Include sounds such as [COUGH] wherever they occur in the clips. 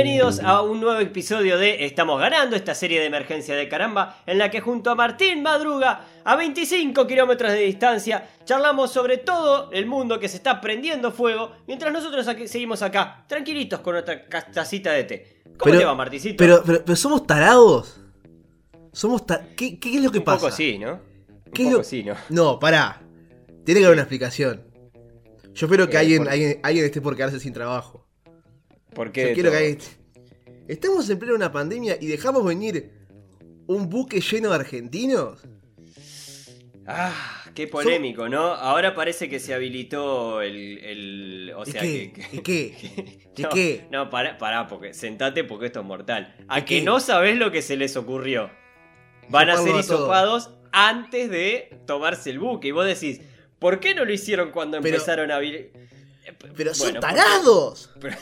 Bienvenidos a un nuevo episodio de Estamos ganando, esta serie de emergencia de caramba, en la que junto a Martín Madruga, a 25 kilómetros de distancia, charlamos sobre todo el mundo que se está prendiendo fuego, mientras nosotros aquí- seguimos acá, tranquilitos con nuestra tacita de té. ¿Cómo Pero- te va, Marticito? Pero, pero, pero somos tarados. Somos ta- ¿Qué, qué es lo que un pasa? poco sí, ¿no? Un ¿Qué es poco lo- sí, ¿no? No, pará. Tiene que haber una explicación. Yo espero que Eh, alguien, por- alguien, alguien esté por quedarse sin trabajo. ¿Por Yo quiero que. Estamos en plena una pandemia y dejamos venir un buque lleno de argentinos. Ah, qué polémico, ¿no? Ahora parece que se habilitó el... el- o ¿Y sea, qué? que- ¿Y qué? [LAUGHS] ¿Y no, qué? No, pará, pará, porque sentate porque esto es mortal. A ¿Y que qué? no sabés lo que se les ocurrió. Van a ser a hisopados antes de tomarse el buque. Y vos decís, ¿por qué no lo hicieron cuando Pero- empezaron a... Pero son tarados. porque-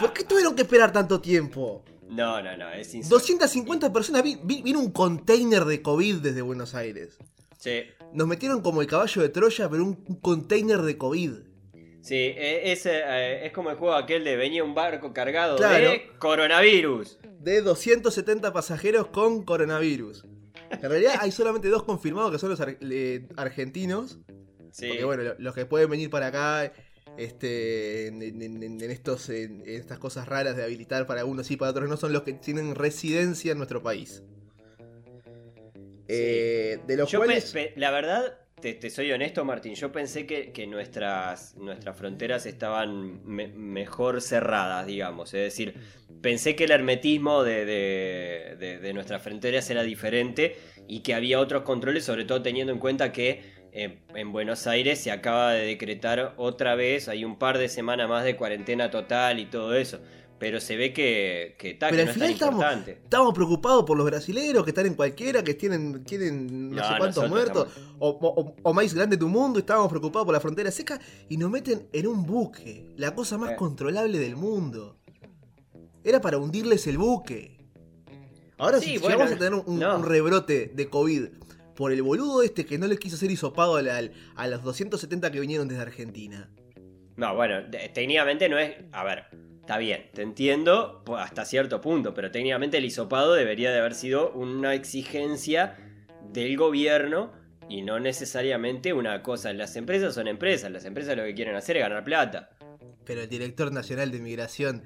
¿Por qué tuvieron que esperar tanto tiempo? No, no, no, es insólito. 250 personas. Vi- vi- Vino un container de COVID desde Buenos Aires. Sí, Nos metieron como el caballo de Troya, pero un, un container de COVID. sí, eh, es, eh, es como el juego aquel de venía un barco cargado Claro. de coronavirus. De 270 pasajeros con coronavirus. En realidad hay solamente dos confirmados que son los ar- argentinos. Sí. Porque bueno, lo- los que pueden venir para acá este, en, en- en- en estos, en, estas cosas raras de habilitar para unos y para otros no son los que tienen residencia en nuestro país. Eh, de los Yo cuales... la verdad, te, te soy honesto, Martín, yo pensé que, que nuestras, nuestras fronteras estaban me- mejor cerradas, digamos. Es decir, pensé que el hermetismo de, de- de- de nuestras fronteras era diferente y que había otros controles, sobre todo teniendo en cuenta que eh, en Buenos Aires se acaba de decretar otra vez, hay un par de semanas más de cuarentena total y todo eso. Pero se ve que, que, ta, Pero que al no es final tan estamos, importante. estamos preocupados por los brasileros que están en cualquiera, que tienen, tienen no, No, sé cuántos muertos, o, o, o más grande tu mundo, y estábamos preocupados por la frontera seca, y nos meten en un buque, la cosa más Eh. controlable del mundo. Era para hundirles el buque. Ahora Sí, si bueno, vamos a tener un, no. un rebrote de COVID por el boludo este que no le quiso hacer hisopado al- al- a los 270 que vinieron desde Argentina. No, bueno, técnicamente no es. A ver, está bien, te entiendo hasta cierto punto, pero técnicamente el hisopado debería de haber sido una exigencia del gobierno y no necesariamente una cosa. Las empresas son empresas, las empresas lo que quieren hacer es ganar plata. Pero el director nacional de migración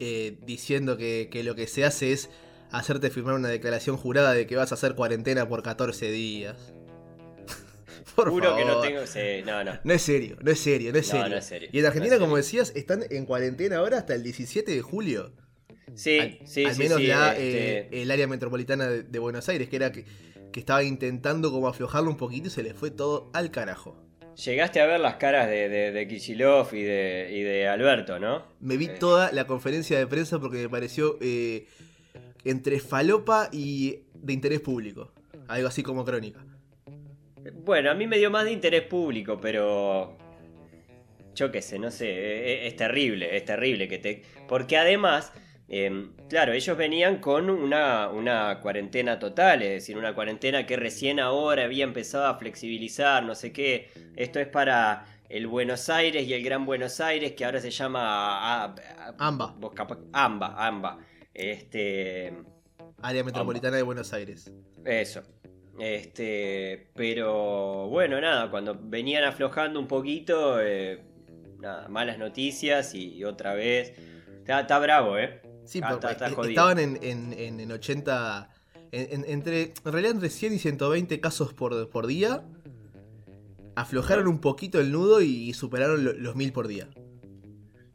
eh, diciendo que, que lo que se hace es hacerte firmar una declaración jurada de que vas a hacer cuarentena por 14 días. [LAUGHS] por Juro que no favor. tengo. sí, no, no. No es serio, no es serio, no es No, serio. no es serio, Y en Argentina, como decías, están en cuarentena ahora hasta el 17 de julio. Sí, al, sí, al sí, menos sí, la, este, eh, el área metropolitana de, de Buenos Aires, que era que, que estaba intentando como aflojarlo un poquito y se le fue todo al carajo. Llegaste a ver las caras de, de, de Kicillof y de, y de Alberto, ¿no? Me vi Eh. toda la conferencia de prensa porque me pareció eh, entre falopa y de interés público. Algo así como crónica. Bueno, a mí me dio más de interés público, pero. Yo qué sé, no sé. e- e- Es, terrible, es terrible que te. Porque además, em, claro, ellos venían con una, una cuarentena total, es decir, una cuarentena que recién ahora había empezado a flexibilizar, no sé qué. Esto es para el Buenos Aires y el Gran Buenos Aires, que ahora se llama. a- a- AMBA. vos capaz- AMBA, AMBA. Este. Área metropolitana de Buenos Aires. Eso. Este, pero bueno, nada, cuando venían aflojando un poquito, eh, nada, malas noticias y, y otra vez. Está, está bravo, ¿eh? Sí, porque está- jodido. estaban en, en, en, en 80. en- en- entre, en realidad entre 100 y 120 casos por, por día. Aflojaron un poquito el nudo y superaron lo- los 1000 por día.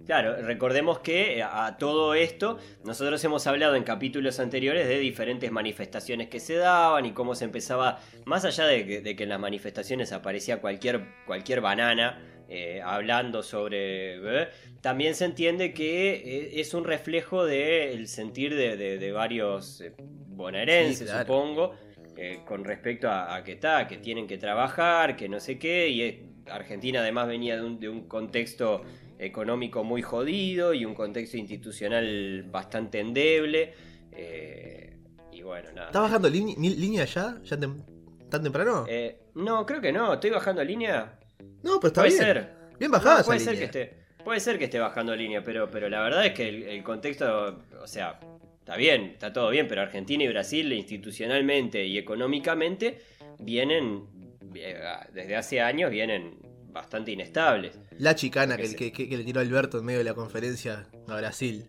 Claro, recordemos que eh, a todo esto nosotros hemos hablado en capítulos anteriores de diferentes manifestaciones que se daban y cómo se empezaba, más allá de que, de que en las manifestaciones aparecía cualquier, cualquier banana eh, hablando sobre... ¿eh? También se entiende que eh, es un reflejo del sentir de, de- de varios bonaerenses, Sí, claro. supongo, eh, con respecto a, a que está, que tienen que trabajar, que no sé qué, y Argentina además venía de un, de un contexto económico muy jodido y un contexto institucional bastante endeble. Eh, y bueno, nada. ¿Estás bajando línea, ya? ¿Ya tan temprano? Eh, no, creo que no. ¿Estoy bajando línea? No, pero está puede bien. Ser. Bien bajada puede esa ser línea. que esté. Puede ser que esté bajando línea, pero, pero la verdad es que el, el contexto, o sea, está bien, está todo bien, pero Argentina y Brasil institucionalmente y económicamente vienen, eh, desde hace años, vienen bastante inestables. La chicana que, Sí. que- que- que le tiró Alberto en medio de la conferencia a Brasil.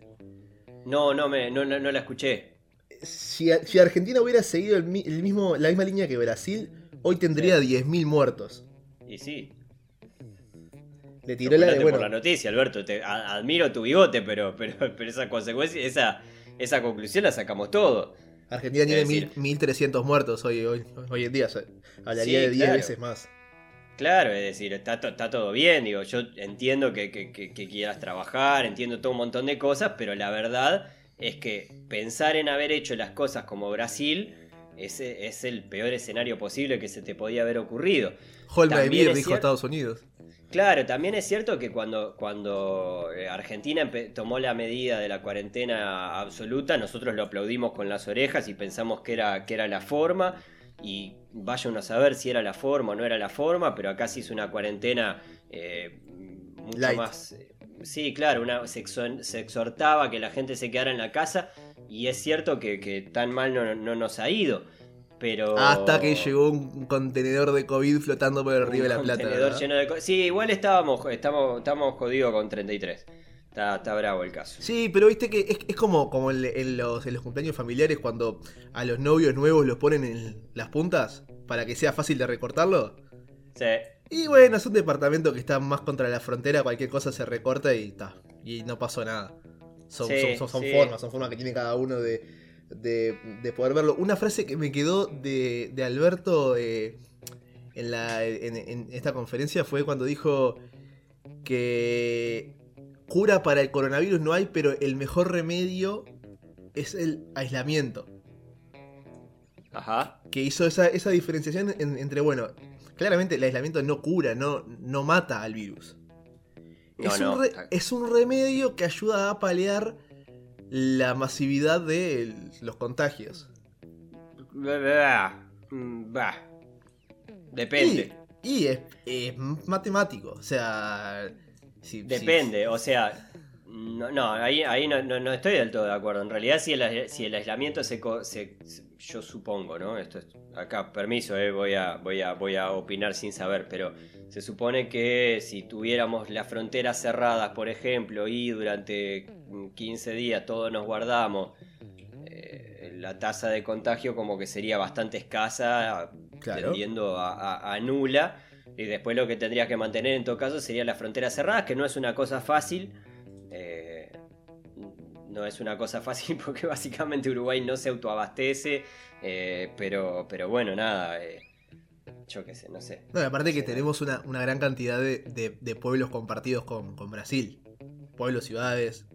No, no, me, no, no, no la escuché. Si, si Argentina hubiera seguido el, mi- el mismo, la misma línea que Brasil, hoy tendría 10.000 muertos. Y sí. Le tiró la de, bueno, por la noticia, Alberto. Te, a- admiro tu bigote, pero, pero, pero esa consecuencia, esa, esa conclusión la sacamos todo. Argentina tiene decir- mil- 1.300 muertos hoy, hoy, hoy en día. o sea, hablaría Sí, de 10 claro. veces más. Claro, es decir, está, está todo bien, digo, yo entiendo que, que- que- que quieras trabajar, entiendo todo un montón de cosas, pero la verdad es que pensar en haber hecho las cosas como Brasil es, es el peor escenario posible que se te podía haber ocurrido. Hold my También beer, es dijo Estados Unidos. Claro, también es cierto que cuando, cuando eh, Argentina tomó la medida de la cuarentena absoluta, nosotros lo aplaudimos con las orejas y pensamos que era, que era la forma. Y vaya uno a saber si era la forma o no era la forma, pero acá se hizo una cuarentena eh, mucho Light. más. eh, sí, claro, una, se, exhor- se exhortaba a que la gente se quedara en la casa. Y es cierto que, que tan mal no, no nos ha ido. Pero. Hasta que llegó un contenedor de COVID flotando por el río de la Plata. lleno de Sí, igual estábamos, estamos, estamos jodidos con 33. Está, está bravo el caso. Sí, pero viste que es, es como, como en, en los, en los cumpleaños familiares cuando a los novios nuevos los ponen en las puntas para que sea fácil de recortarlo. Sí, Y bueno, es un departamento que está más contra la frontera, cualquier cosa se recorta y está. Y no pasó nada. Son, Sí, son, son- son sí. formas, son formas que tiene cada uno de, de, de poder verlo. Una frase que me quedó de, de Alberto eh, en, la, en, en esta conferencia fue cuando dijo que cura para el coronavirus no hay, pero el mejor remedio es el aislamiento. ajá. Que hizo esa, esa diferenciación en- entre, bueno, claramente el aislamiento no cura, no, no mata al virus. No, es, no. Un re- es un remedio que ayuda a paliar la masividad de el- los contagios. Bah, mm, bah. Depende. Y, y es, es matemático, o sea... Depende, o sea. No, no ahí, ahí no, no- no estoy del todo de acuerdo. En realidad, si el, si el aislamiento se, se- se- Yo supongo, ¿no? Esto es. Acá, permiso, eh, voy, a, voy, a, voy a opinar sin saber, pero se supone que si tuviéramos las fronteras cerradas, por ejemplo, y durante 15 días todos nos guardamos, eh, la tasa de contagio como que sería bastante escasa, Claro. tendiendo a, a- a nula. Y después lo que tendrías que mantener en todo caso serían las fronteras cerradas, que no es una cosa fácil. Eh, no es una cosa fácil [LAUGHS] porque básicamente Uruguay no se autoabastece. eh, pero, pero bueno, nada. eh, yo qué sé, no sé. No, aparte que tenemos una, una gran cantidad de, de- de pueblos compartidos con, con Brasil. Pueblos, ciudades.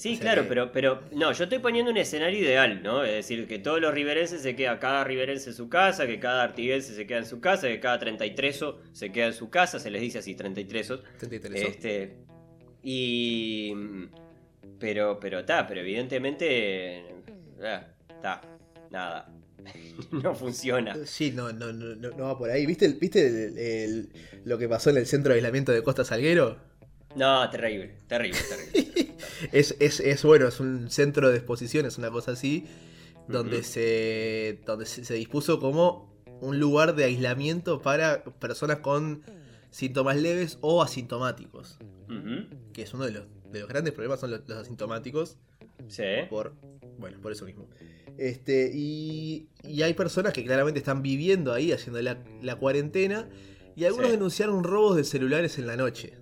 Sí, O sea claro, que- pero, pero no, yo estoy poniendo un escenario ideal, ¿no? Es decir, que todos los riverenses se queda, cada riverense en su casa, que cada artiguense se queda en su casa, que cada 33 se queda en su casa, se les dice así, 33 33. Este. Y. Pero, pero está, pero evidentemente. Está, nada. [LAUGHS] no funciona. Sí, no, no, no, no no va por ahí. ¿Viste, el- viste el- el- lo que pasó en el centro de aislamiento de Costa Salguero? No, terrible, terrible, [LAUGHS] terrible. Es, es, es bueno, es un centro de exposiciones, una cosa así, donde, se, donde se, se dispuso como un lugar de aislamiento para personas con síntomas leves o asintomáticos. Que es uno de los, de los grandes problemas, son los, los asintomáticos, Sí. por, bueno, por eso mismo. Este, y, y hay personas que claramente están viviendo ahí, haciendo la, la cuarentena, y algunos Sí. denunciaron robos de celulares en la noche.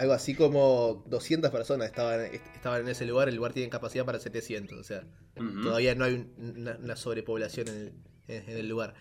Algo así como 200 personas estaban, est- estaban en ese lugar, el lugar tiene capacidad para 700, o sea, todavía no hay un- una, una sobrepoblación en el, en- en el lugar.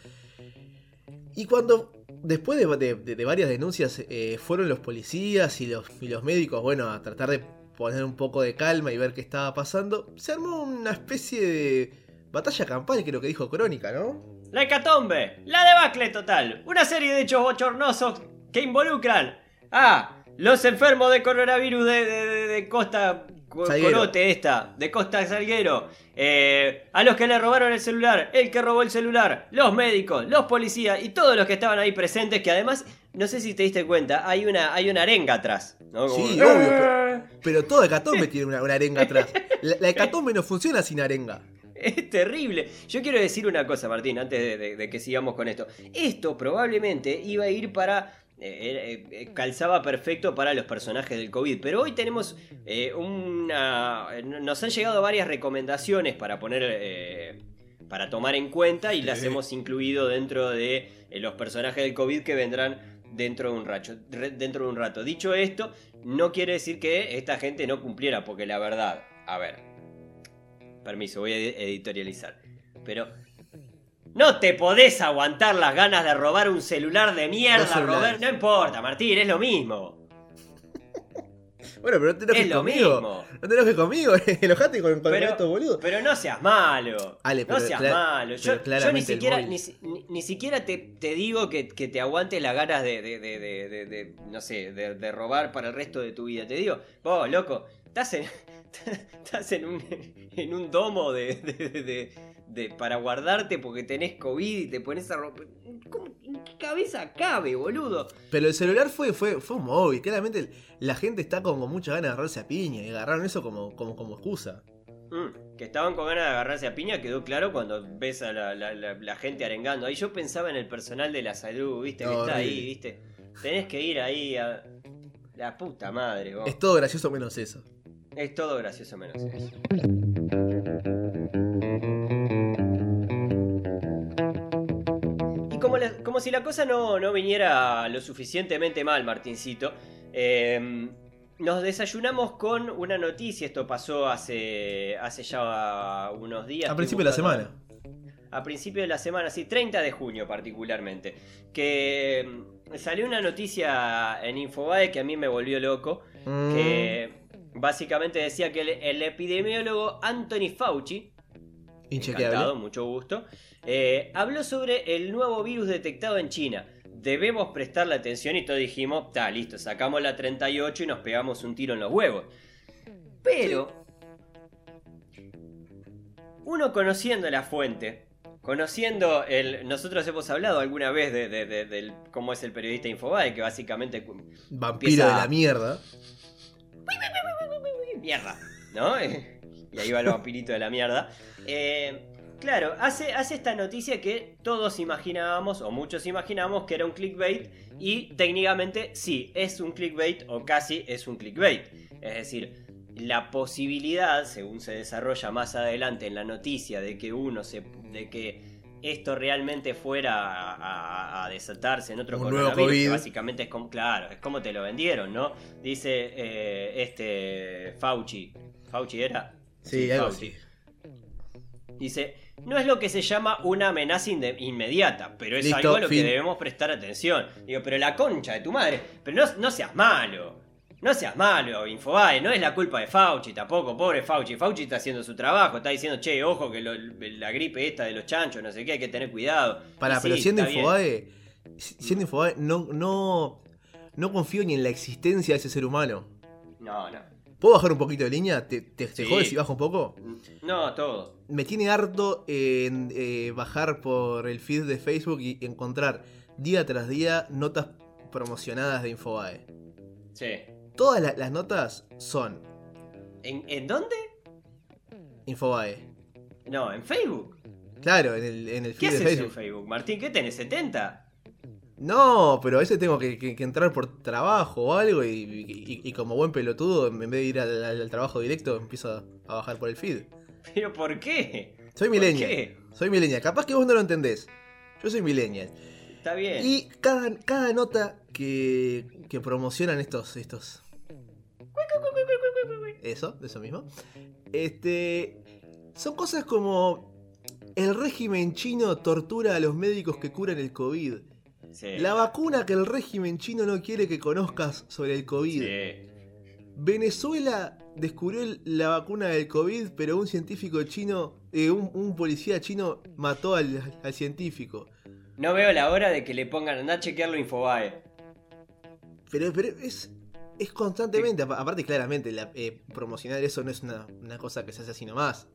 Y cuando, después de, de- de- de varias denuncias, eh, fueron los policías y los, y los médicos, bueno, a tratar de poner un poco de calma y ver qué estaba pasando, se armó una especie de batalla campal, creo que dijo Crónica, ¿no? La hecatombe, la debacle total, una serie de hechos bochornosos que involucran a Los enfermos de coronavirus de, de- de- de Costa Salguero. Corote esta, de Costa Salguero. Eh, a los que le robaron el celular, el que robó el celular, los médicos, los policías y todos los que estaban ahí presentes, que además, no sé si te diste cuenta, hay una, hay una arenga atrás. ¿no? Como- Sí, obvio, pero, pero todo hecatombe tiene una, una arenga atrás. [LAUGHS] La, la hecatombe no funciona sin arenga. Es terrible. Yo quiero decir una cosa, Martín, antes de, de- de que sigamos con esto. Esto probablemente iba a ir para... eh, eh, eh, calzaba perfecto para los personajes del COVID, pero hoy tenemos eh, una... Nos han llegado varias recomendaciones para poner... eh, para tomar en cuenta y las hemos incluido dentro de eh, los personajes del COVID que vendrán dentro de un rato. Dentro de un rato. Dicho esto, no quiere decir que esta gente no cumpliera, porque la verdad, a ver, Permiso, voy a ed- editorializar. Pero. No te podés aguantar las ganas de robar un celular de mierda. Robert. No importa, Martín, es lo mismo. Bueno, pero no te enojes Es lo conmigo. mismo. No te enojes conmigo, [LAUGHS] enojate con, con Pero, estos boludos. pero no seas malo. Ale, no pero seas cla- malo. Yo, ni siquiera, ni, si- ni- ni siquiera te, te digo que, que te aguantes las ganas de, de- no sé, de, de robar para el resto de tu vida. Te digo, vos, loco, estás en, [LAUGHS] estás en un, en un domo de, de- para guardarte porque tenés COVID y te pones a romper. ¿Cómo, ¿En qué cabeza cabe, boludo? Pero el celular fue, fue, fue un móvil. Claramente la gente está con, con muchas ganas de agarrarse a piña y agarraron eso como, como, como excusa. Mm, que estaban con ganas de agarrarse a piña quedó claro cuando ves a la, la- la- la gente arengando. Ahí yo pensaba en el personal de la salud, viste, que está ahí, viste. Tenés que ir ahí a. La puta madre, vos. Es todo gracioso menos eso. Es todo gracioso menos eso. Como, si la cosa no, no viniera lo suficientemente mal, Martincito, eh, nos desayunamos con una noticia. Esto pasó hace, hace ya unos días. A principio de la semana. a principio de la semana, sí, 30 de junio particularmente, que mm, salió una noticia en Infobae que a mí me volvió loco, Mm, que básicamente decía que el, el epidemiólogo Anthony Fauci, Inchequeable. mucho gusto, eh, habló sobre el nuevo virus detectado en China. Debemos prestarle atención y todos dijimos, está listo, sacamos la 38 y nos pegamos un tiro en los huevos. Pero, uno conociendo la fuente, conociendo el... Nosotros hemos hablado alguna vez de, de- de- del cómo es el periodista Infobae, que básicamente... Vampiro de la mierda. Mierda, ¿no? [LAUGHS] y ahí va el vampirito de la mierda. Eh, claro, hace, hace esta noticia que todos imaginábamos, o muchos imaginábamos, que era un clickbait. Y técnicamente sí, es un clickbait o casi es un clickbait. Es decir, la posibilidad, según se desarrolla más adelante en la noticia, de que uno se. de que esto realmente fuera a, a- a desatarse en otro Un coronavirus, COVID. básicamente es como, claro, es como te lo vendieron, ¿no? Dice eh, este Fauci. ¿Fauci era? Sí, Fauci. Dice, no es lo que se llama una amenaza inmediata, pero es Listo, algo a lo fin. que debemos prestar atención. Digo, pero la concha de tu madre, pero no, no seas malo. No seas malo, Infobae, no es la culpa de Fauci tampoco, pobre Fauci. Fauci está haciendo su trabajo, está diciendo, che, ojo que lo- la gripe esta de los chanchos, no sé qué, hay que tener cuidado. Pará, Y pero siendo. Infobae, siendo Infobae, no, no, no confío ni en la existencia de ese ser humano. No, no. ¿Puedo bajar un poquito de línea? ¿Te, te, te Sí. jodes si bajo un poco? No, todo. Me tiene harto en eh, bajar por el feed de Facebook y encontrar día tras día notas promocionadas de Infobae. Sí. Todas la- las notas son ¿En, en dónde? Infobae. No, en Facebook. Claro, en el, en el ¿Qué feed de haces en Facebook. Facebook? Martín, ¿qué tenés? ¿70? No, pero a veces tengo que, que- que entrar por trabajo o algo y, y- y como buen pelotudo, en vez de ir al, trabajo directo, empiezo a, bajar por el feed. ¿Pero por qué? Soy ¿Por millennial. qué? Soy millennial. Capaz que vos no lo entendés. Yo soy millennial. Está bien. Y cada, cada nota que, que promocionan estos, estos. Eso, de eso mismo. Este. Son cosas como. El régimen chino tortura a los médicos que curan el COVID. Sí. La vacuna que el régimen chino no quiere que conozcas sobre el COVID. Sí. Venezuela descubrió la vacuna del COVID, pero un científico chino, eh, un, un policía chino mató al, al científico. No veo la hora de que le pongan, anda a chequearlo Infobae. Pero, pero es, es constantemente, apa- aparte claramente, la- eh, promocionar eso no es una, una cosa que se hace así nomás.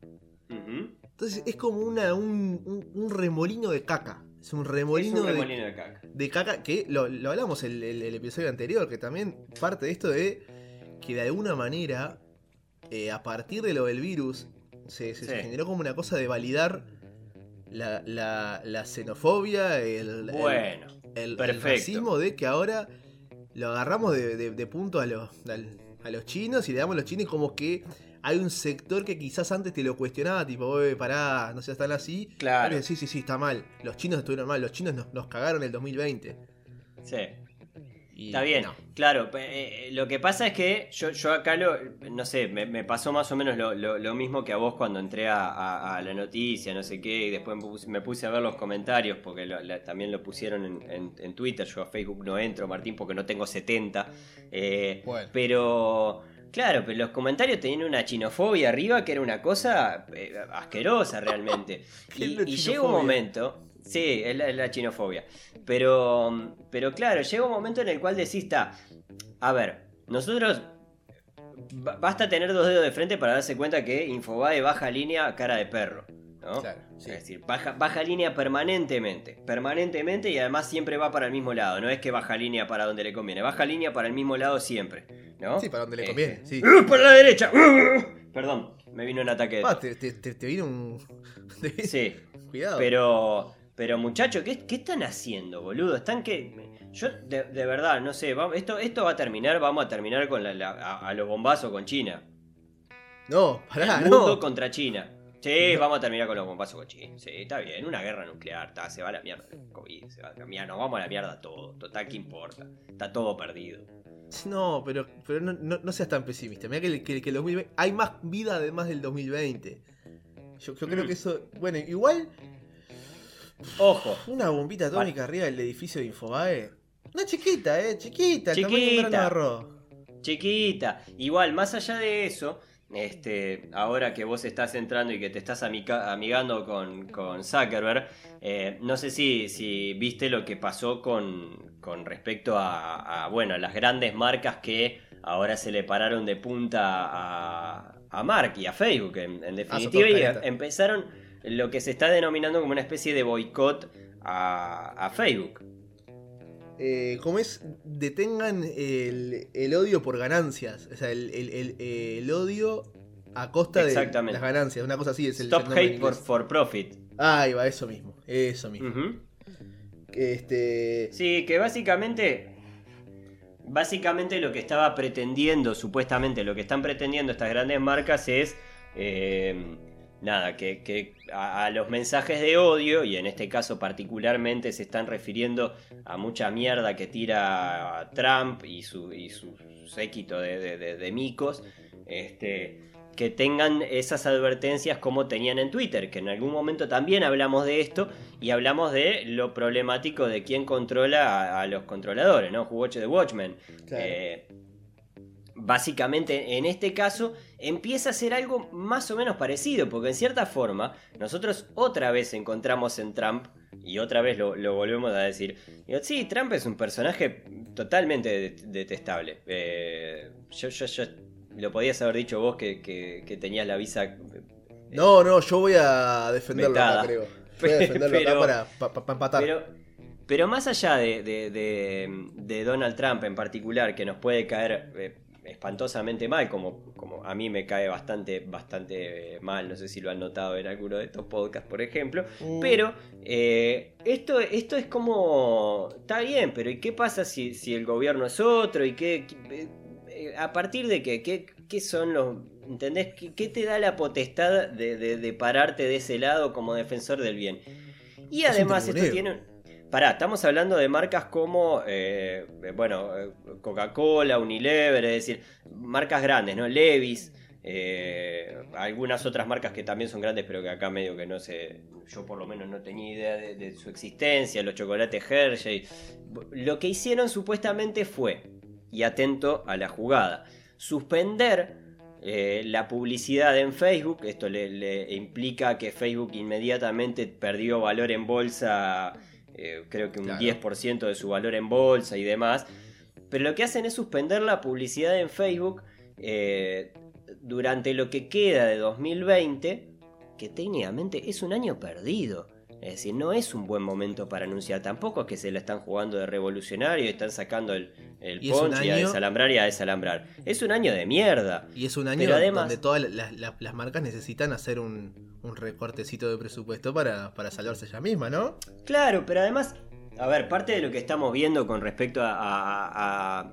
Entonces es como una, un, un- un remolino de caca. Es un Es remolino, un de- remolino de caca. de, caca que lo, lo hablamos el, el- el episodio anterior, que también parte de esto de que de alguna manera, eh, a partir de lo del virus, se, se- se Sí. generó como una cosa de validar la, la- la xenofobia, el, Bueno, el, racismo de que ahora lo agarramos de, de- de punto a los, a los chinos y le damos a los chinos como que hay un sector que quizás antes te lo cuestionaba, tipo, oye, pará, no seas tan así. Claro. Sí, sí, sí, está mal. Los chinos estuvieron mal, los chinos nos, nos cagaron el 2020. sí. Y Está bien, no. claro. pe- eh, lo que pasa es que yo, yo acá lo, no sé, me, me pasó más o menos lo, lo- lo mismo que a vos cuando entré a, a- a la noticia, no sé qué, y después me puse, me puse a ver los comentarios, porque la- también lo pusieron en, en- en Twitter, yo a Facebook no entro, Martín, porque no tengo 70. eh, Bueno. Pero, claro, pero los comentarios tenían una chinofobia arriba que era una cosa eh, asquerosa realmente. [LAUGHS] ¿Qué es y, llega un momento, sí, es la, es la chinofobia. Pero, pero claro, llega un momento en el cual decís, está, a ver, nosotros ba- basta tener dos dedos de frente para darse cuenta que Infobae baja línea cara de perro. ¿No? Claro, sí. Es decir, baja, baja línea permanentemente. Permanentemente y además siempre va para el mismo lado. No es que baja línea para donde le conviene. Baja línea para el mismo lado siempre. ¿no? Sí, para donde le Eh, conviene, sí. ¡Uh, ¡Para la derecha! ¡Uh! Perdón, me vino un ataque. Pa, te, te, te- te vino un. [LAUGHS] Sí. Cuidado. Pero, pero muchachos, ¿qué, qué están haciendo, boludo? Están que... Yo, de, de verdad, no sé, vamos- esto, esto va a terminar, vamos a terminar con la, la- a, a los bombazos con China. No, pará, El mundo no. contra China. Sí, vamos a terminar con los bombazos con China. Sí, está bien, una guerra nuclear, está, se va a la mierda el COVID, se va a la mierda, nos vamos a la mierda todo. Total, ¿qué importa? Está todo perdido. No, pero, pero no, no- no seas tan pesimista. Mira que, que, que el 2020 hay más vida además del 2020. Yo, yo creo Mm. que eso. Bueno, igual Ojo, una bombita atómica arriba del edificio de Infobae. Una chiquita, eh, chiquita, el tamaño de un Chiquita. chiquita. Igual, más allá de eso, este, ahora que vos estás entrando y que te estás amica- amigando con, con Zuckerberg, eh, no sé si, si viste lo que pasó con, con respecto a, a, bueno, las grandes marcas que ahora se le pararon de punta a, a Mark y a Facebook, en, en definitiva, y empezaron lo que se está denominando como una especie de boicot a, a Facebook. Eh, como es, detengan el, el odio por ganancias. O sea, el, el- el- odio a costa de las ganancias. Una cosa así es el Stop hate for, for profit. Ahí va, eso mismo. Eso mismo. Este. Sí, que básicamente. Básicamente lo que estaba pretendiendo, supuestamente lo que están pretendiendo estas grandes marcas es. eh, nada, que, que a, a los mensajes de odio, y en este caso particularmente se están refiriendo a mucha mierda que tira Trump y su, y su séquito de, de- de- de micos, este, que tengan esas advertencias como tenían en Twitter, que en algún momento también hablamos de esto y hablamos de lo problemático de quién controla a, a los controladores, ¿no? Who Watch the Watchmen. Claro. Eh, básicamente, en este caso, empieza a ser algo más o menos parecido, porque en cierta forma, nosotros otra vez encontramos en Trump, y otra vez lo, lo volvemos a decir, digo, sí, Trump es un personaje totalmente det- detestable. Eh, yo, yo, yo, lo podías haber dicho vos que, que- que tenías la visa... eh, No, no, yo voy a defenderlo acá, creo. [LAUGHS] Voy a defenderlo Pero- acá para, pa- pa- pa empatar. Pero, pero más allá de, de- de- de Donald Trump en particular, que nos puede caer eh, espantosamente mal, como, como a mí me cae bastante, bastante eh, mal, no sé si lo han notado en alguno de estos podcasts, por ejemplo, Mm. pero eh, esto, esto es como, está bien, pero ¿y qué pasa si, si el gobierno es otro? ¿Y qué, qué- eh, a partir de qué? ¿Qué, qué son los... ¿Entendés? ¿Qué, qué te da la potestad de, de- de pararte de ese lado como defensor del bien? Y Es además esto tiene... Pará, estamos hablando de marcas como, eh, bueno, eh, Coca-Cola, Unilever, es decir, marcas grandes, ¿no? Levis, eh, algunas otras marcas que también son grandes, pero que acá medio que no sé, yo por lo menos no tenía idea de, su existencia, los chocolates Hershey. Lo que hicieron supuestamente fue, y atento a la jugada, suspender la publicidad en Facebook. Esto le implica que Facebook inmediatamente perdió valor en bolsa, eh, creo que un Claro. 10% de su valor en bolsa y demás. pero lo que hacen es suspender la publicidad en Facebook eh, durante lo que queda de 2020, que técnicamente es un año perdido. Es decir, no es un buen momento para anunciar. Tampoco es que se la están jugando de revolucionario y están sacando el, el Y ponche y a año- desalambrar y a desalambrar. Es un año de mierda. Y es un año Pero además- donde todas las, las- las marcas necesitan hacer un, un recortecito de presupuesto para, para salvarse ella misma, ¿no? Claro, pero además, a ver, parte de lo que estamos viendo con respecto a... a- a-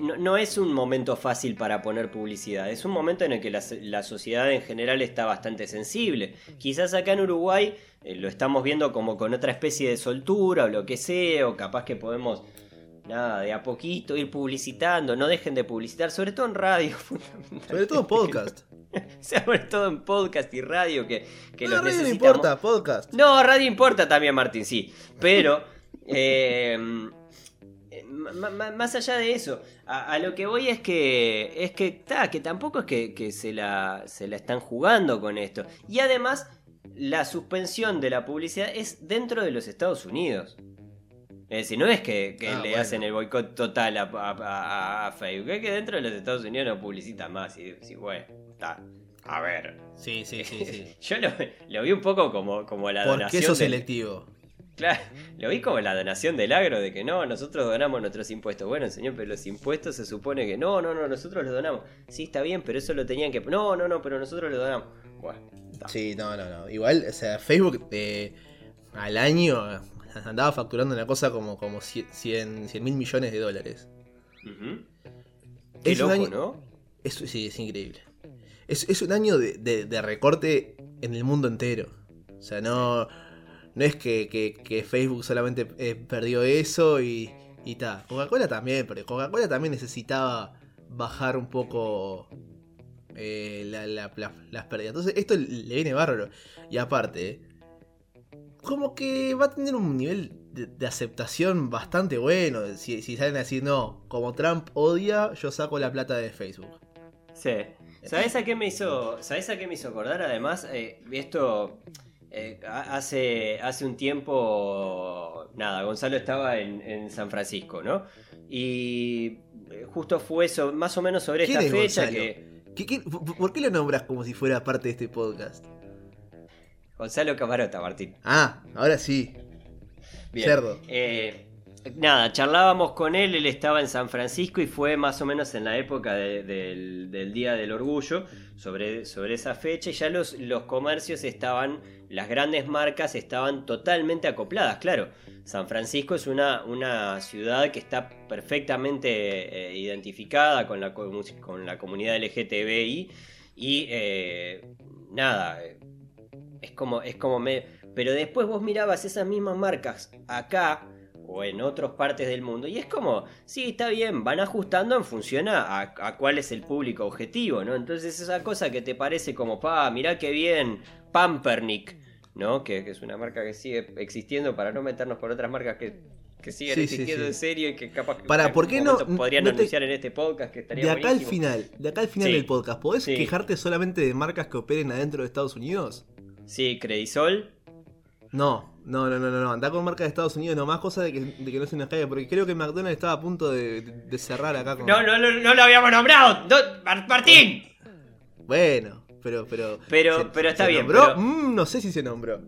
no, no es un momento fácil para poner publicidad, es un momento en el que la, la sociedad en general está bastante sensible. Quizás acá en Uruguay eh, lo estamos viendo como con otra especie de soltura o lo que sea, o capaz que podemos, nada, de a poquito ir publicitando, no dejen de publicitar, sobre todo en radio. [LAUGHS] Sobre todo podcast. [LAUGHS] sobre todo en podcast y radio, que, que no, los radio no importa, podcast. No, radio importa también, Martín, sí. Pero, eh, eh, ma- más allá de eso, a, a lo que voy es que, es que, ta, que tampoco es que, que se, la, se la están jugando con esto. Y además, la suspensión de la publicidad es dentro de los Estados Unidos. Es decir, no es que, que Ah, le bueno. hacen el boicot total a, a- a- a Facebook, es que dentro de los Estados Unidos no publicitan más. Y, y bueno, está. A ver, Sí, sí, sí, sí. [LAUGHS] yo lo, lo vi un poco como, como la ¿Por qué donación. del- selectivo? Claro, lo vi como la donación del agro, de que no, nosotros donamos nuestros impuestos. Bueno, señor, pero los impuestos se supone que no, no, no, nosotros los donamos. Sí, está bien, pero eso lo tenían que. No, no, no, pero nosotros lo donamos. Bueno, está. Sí, no, no, no. Igual, o sea, Facebook eh, al año andaba facturando una cosa como, como 100 mil millones de dólares. Qué Es un año- ¿no? Es, sí, es increíble. Es, es un año de, de- de recorte en el mundo entero. O sea, no, no es que, que- Facebook solamente eh, perdió eso y, y ta. Coca-Cola también, pero Coca-Cola también necesitaba bajar un poco eh, la- la- la- las pérdidas. Entonces, esto le viene bárbaro. Y aparte, como que va a tener un nivel de, de aceptación bastante bueno. Si, si salen a decir, no, como Trump odia, yo saco la plata de Facebook. Sí. ¿Sabes a qué me hizo? ¿Sabes a qué me hizo acordar? Además, eh, esto eh, ha- hace, hace un tiempo. Nada, Gonzalo estaba en, en San Francisco, ¿no? Y eh, justo fue eso, más o menos sobre ¿Quién esta es fecha Gonzalo? que. ¿Qué- qué- por, por qué lo nombras como si fuera parte de este podcast? Gonzalo Camarota, Martín. Ah, ahora sí. Bien. Cerdo. Eh, nada, charlábamos con él, él estaba en San Francisco y fue más o menos en la época de- del, Día del Orgullo, sobre, sobre esa fecha, y ya los, los comercios estaban, las grandes marcas estaban totalmente acopladas, claro. San Francisco es una, una ciudad que está perfectamente eh, identificada con la, con la comunidad LGTBI y eh, nada, es como, es como me... Pero después vos mirabas esas mismas marcas acá o en otras partes del mundo y es como, sí, está bien, van ajustando en función a, a cuál es el público objetivo, ¿no? Entonces esa cosa que te parece como, pa, mirá qué bien, Pampernick, ¿no? Que, que es una marca que sigue existiendo para no meternos con otras marcas que, que siguen Sí, sí, en serio y que capaz que Pará, en ¿por qué no- podrían no te- anunciar en este podcast que estaría De acá al final, de acá al final del podcast, ¿podés quejarte solamente de marcas que operen adentro de Estados Unidos? Sí, Credisol. No, no, no, no, no, no. Andá con marcas de Estados Unidos, no más cosa de que, de que no se nos caiga, porque creo que McDonald's estaba a punto de, de- cerrar acá con. No, no, no, no lo habíamos nombrado. No, Mar- Martín. Bueno, pero, pero. Pero- pero está ¿se bien, nombró? pero- Mm, no sé si se nombró.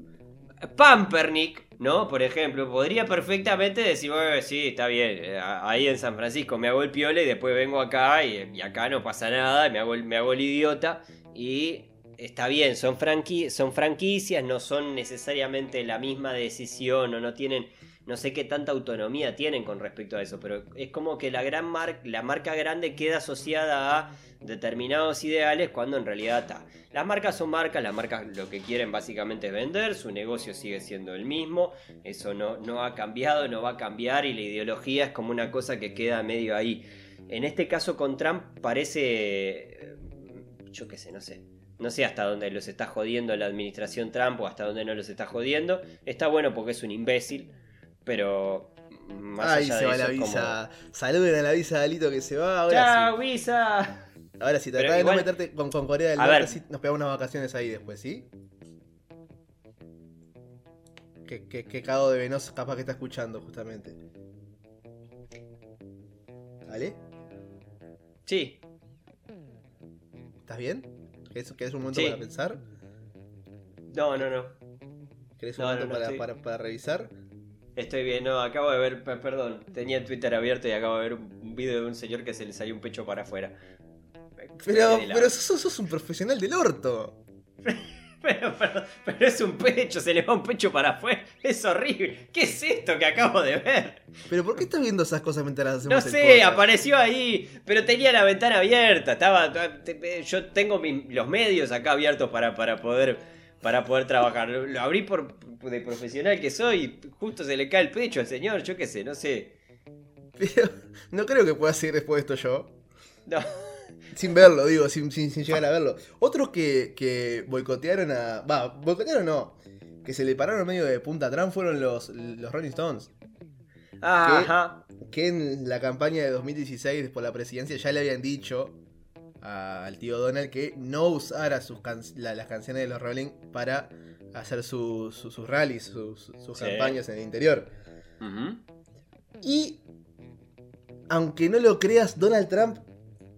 Pampernick, ¿no? Por ejemplo, podría perfectamente decir, "Bueno, sí, está bien, eh, ahí en San Francisco me hago el piola y después vengo acá y, y acá no pasa nada, me hago, el, me hago el idiota y está bien, son, franqui- son franquicias, no son necesariamente la misma decisión o no tienen, no sé qué tanta autonomía tienen con respecto a eso, pero es como que la, gran mar- la marca grande queda asociada a determinados ideales cuando en realidad está. Las marcas son marcas, las marcas lo que quieren básicamente es vender, su negocio sigue siendo el mismo, eso no, no ha cambiado, no va a cambiar y la ideología es como una cosa que queda medio ahí. En este caso con Trump parece, eh, yo qué sé, no sé. No sé hasta dónde los está jodiendo la administración Trump o hasta dónde no los está jodiendo. Está bueno porque es un imbécil, pero más Ay, allá se de va eso la es como- visa. Saluden a la visa de Alito que se va. Ahora ¡Chao, sí. visa! Ahora sí, Pero trata de no meterte con, con Corea del Norte, sí, nos pegamos unas vacaciones ahí después, ¿sí? Que, que, que cago de venoso capaz que está escuchando, justamente. ¿Ale? Sí, ¿Estás bien? ¿Querés, querés un momento Sí. para pensar? no, no, no. ¿Querés un No, momento no, para, estoy- para- para revisar? Estoy bien, no, acabo de ver, pe- perdón, tenía Twitter abierto y acabo de ver un video de un señor que se le salió un pecho para afuera. Pero, pero sos, sos un profesional del orto. Pero, pero- pero es un pecho, se le va un pecho para afuera. Es horrible. ¿Qué es esto que acabo de ver? ¿Pero por qué estás viendo esas cosas mientras No hacemos el sé, apareció ahí, pero tenía la ventana abierta. Estaba, yo tengo mi- los medios acá abiertos para, para poder para poder trabajar. Lo, lo abrí por de profesional que soy. Justo se le cae el pecho al señor, yo qué sé, no sé. [LAUGHS] Pero no creo que pueda seguir después de esto yo. No. Sin verlo, digo, sin, sin, sin llegar a verlo. Otros que, que boicotearon a. Va, boicotearon no. Que se le pararon medio de punta atrás fueron los, los Rolling Stones. Ajá. Que en la campaña de 2016 por la presidencia ya le habían dicho a- al tío Donald que no usara sus can- la- las canciones de los Rolling para hacer su- su- sus rallies, sus, sus Sí. campañas en el interior. Ujú. Y aunque no lo creas, Donald Trump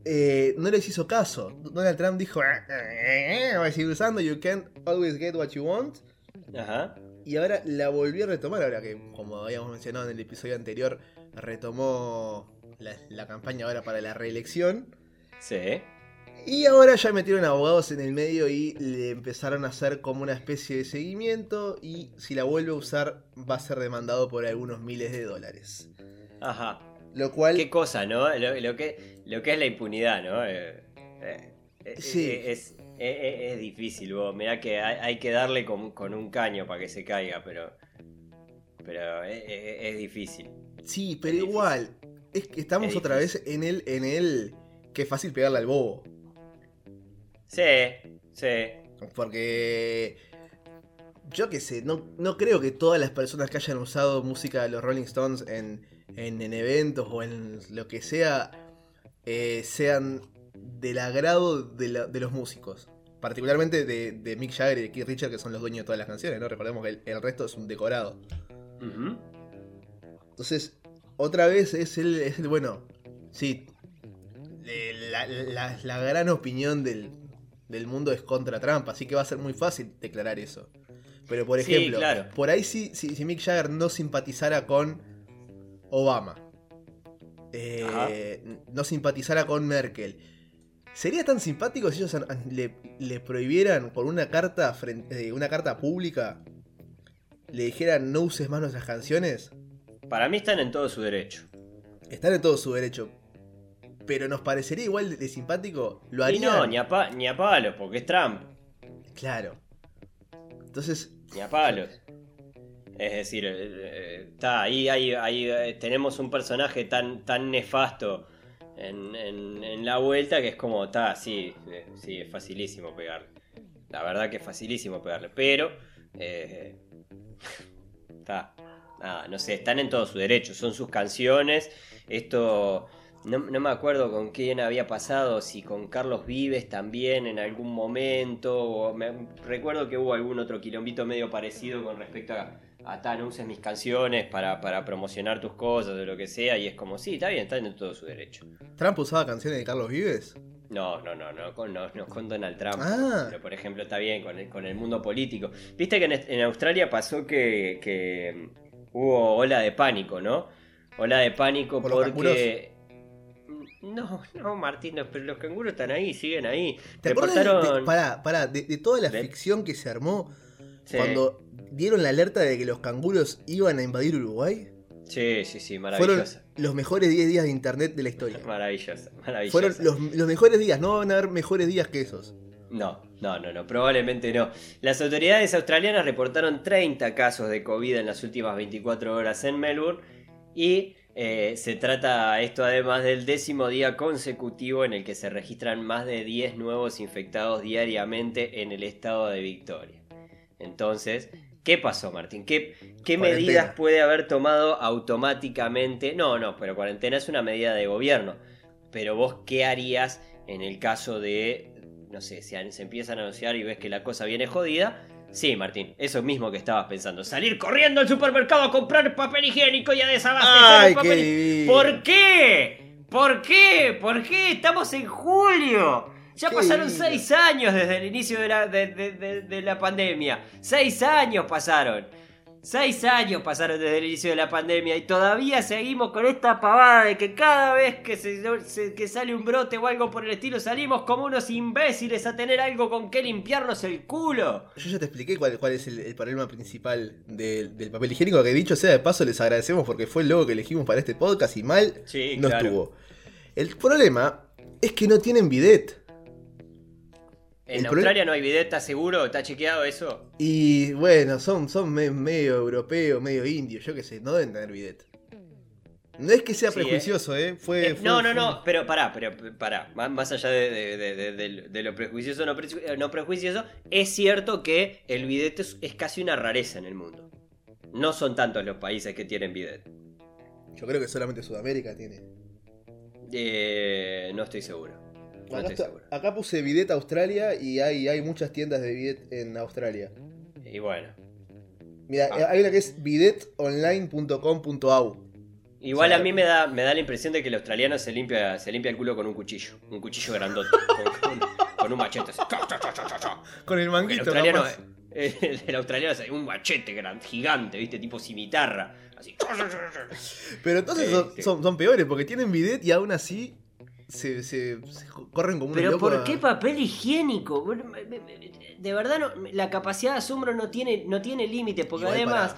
eh, no les hizo caso. Donald Trump dijo, "Ah, voy a seguir usando, you can't always get what you want. Ajá. Y ahora la volvió a retomar, ahora que, como habíamos mencionado en el episodio anterior, retomó la, la campaña ahora para la reelección. Sí. Y ahora ya metieron abogados en el medio y le empezaron a hacer como una especie de seguimiento. Y si la vuelve a usar, va a ser demandado por algunos miles de dólares. Ajá. Lo cual. Qué cosa, ¿no? Lo, lo que, lo que es la impunidad, ¿no? Eh, eh, eh, Sí. Es, es, difícil, vos. Mirá que hay, hay que darle con, con un caño para que se caiga, pero. Pero es, es- difícil. Sí, pero igual. Es que estamos Es otra vez en el. en el. que es fácil pegarle al bobo. Sí, sí. Porque. Yo qué sé, no, no creo que todas las personas que hayan usado música de los Rolling Stones en, en, en eventos o en lo que sea eh, sean del agrado de, la- de los músicos. Particularmente de, de Mick Jagger y de Keith Richards, que son los dueños de todas las canciones, ¿no? Recordemos que el, el resto es un decorado. Entonces, otra vez es el, es el bueno, sí, la, la- la gran opinión del, del mundo es contra Trump, así que va a ser muy fácil declarar eso. Pero por Sí, ejemplo, claro. por ahí si, si, si Mick Jagger no simpatizara con Obama, eh, no simpatizara con Merkel, ¿sería tan simpático si ellos le, le prohibieran por una carta, frente, eh, una carta pública, le dijeran no uses más nuestras canciones? Para mí están en todo su derecho. Están en todo su derecho. Pero nos parecería igual de, de simpático. Lo Y harían. no, ni a, pa- ni a palos, porque es Trump. Claro. Entonces, Ni a palos. Es decir, eh, eh, está ahí, ahí, ahí eh, tenemos un personaje tan, tan nefasto en, en- la vuelta que es como, está, sí, sí, es facilísimo pegarle. La verdad que es facilísimo pegarle, pero, [LAUGHS] está, no sé, están en todo su derecho, son sus canciones, esto... No, no me acuerdo con quién había pasado, si con Carlos Vives también en algún momento. O me- recuerdo que hubo algún otro quilombito medio parecido con respecto a, a "Ta, no uses mis canciones para, para promocionar tus cosas o lo que sea. Y es como, sí, está bien, está en todo su derecho. ¿Trump usaba canciones de Carlos Vives? No, no, no, no, con, no, no con Donald Trump. Ah. Pero por ejemplo está bien con el, con el mundo político. Viste que en, en Australia pasó que, que hubo ola de pánico, ¿no? Ola de pánico ¿Por porque... No, no, Martín, no, pero los canguros están ahí, siguen ahí. ¿Te acuerdas de, Reportaron- de- pará, pará, de, de toda la ¿De? ficción que se armó Sí. cuando dieron la alerta de que los canguros iban a invadir Uruguay? Sí, sí, sí, Fueron maravillosa. los mejores 10 días de internet de la historia. [LAUGHS] Maravillosa, maravillosa. Fueron los, los mejores días, no van a haber mejores días que esos. No, no, no, no, probablemente no. Las autoridades australianas reportaron 30 casos de COVID en las últimas 24 horas en Melbourne y eh, se trata esto además del décimo día consecutivo en el que se registran más de 10 nuevos infectados diariamente en el estado de Victoria. Entonces, ¿qué pasó, Martín? ¿Qué, medidas puede haber tomado automáticamente? No, no, pero cuarentena es una medida de gobierno. Pero vos, ¿qué harías en el caso de, no sé, si se empiezan a anunciar y ves que la cosa viene jodida? Sí, Martín, eso mismo que estabas pensando. Salir corriendo al supermercado a comprar papel higiénico y a desabastecer ¡Ay, el papel. qué! ¿Por qué? ¿Por qué? ¿Por qué? Estamos en julio. Ya Qué pasaron lindo. seis años desde el inicio de la, de- de- la pandemia. Seis años pasaron. Seis años pasaron desde el inicio de la pandemia y todavía seguimos con esta pavada de que cada vez que, se, se- que sale un brote o algo por el estilo salimos como unos imbéciles a tener algo con que limpiarnos el culo. Yo ya te expliqué cuál, cuál es el, el problema principal del, del papel higiénico, que dicho sea de paso les agradecemos porque fue el logo que elegimos para este podcast y mal Sí, no claro. estuvo. El problema es que no tienen bidet. En El Australia no hay bidet, ¿está seguro? ¿Está chequeado eso? Y bueno, son, son me- medio europeos, medio indios, yo qué sé, no deben tener bidet. No es que sea Sí, prejuicioso, ¿eh? Fue, Eh, fue- no, no, fue- no, pero pará, pero pará. Más, más allá de, de- de- lo prejuicioso o no, preju- eh, no prejuicioso, es cierto que el bidet es, es casi una rareza en el mundo. No son tantos los países que tienen bidet. Yo creo que solamente Sudamérica tiene. Eh, no estoy seguro. No Acá, está- puse bidet Australia y hay, hay muchas tiendas de bidet en Australia. Y bueno. Mira, Ah. hay una que es bidetonline.com.au. Igual a mí me da, me da la impresión de que el australiano se limpia, se limpia el culo con un cuchillo. Un cuchillo grandote. con, con- con un machete. [LAUGHS] así. Con el El manguito, australiano, capaz. eh, el, el australiano es un machete gran, gigante, ¿viste? Tipo cimitarra. Así. Pero entonces son, sí. son- son peores porque tienen bidet y aún así se, se- se corren como Pero ¿por qué papel higiénico? De verdad, no- la capacidad de asombro no tiene, no tiene límite, porque Igual además,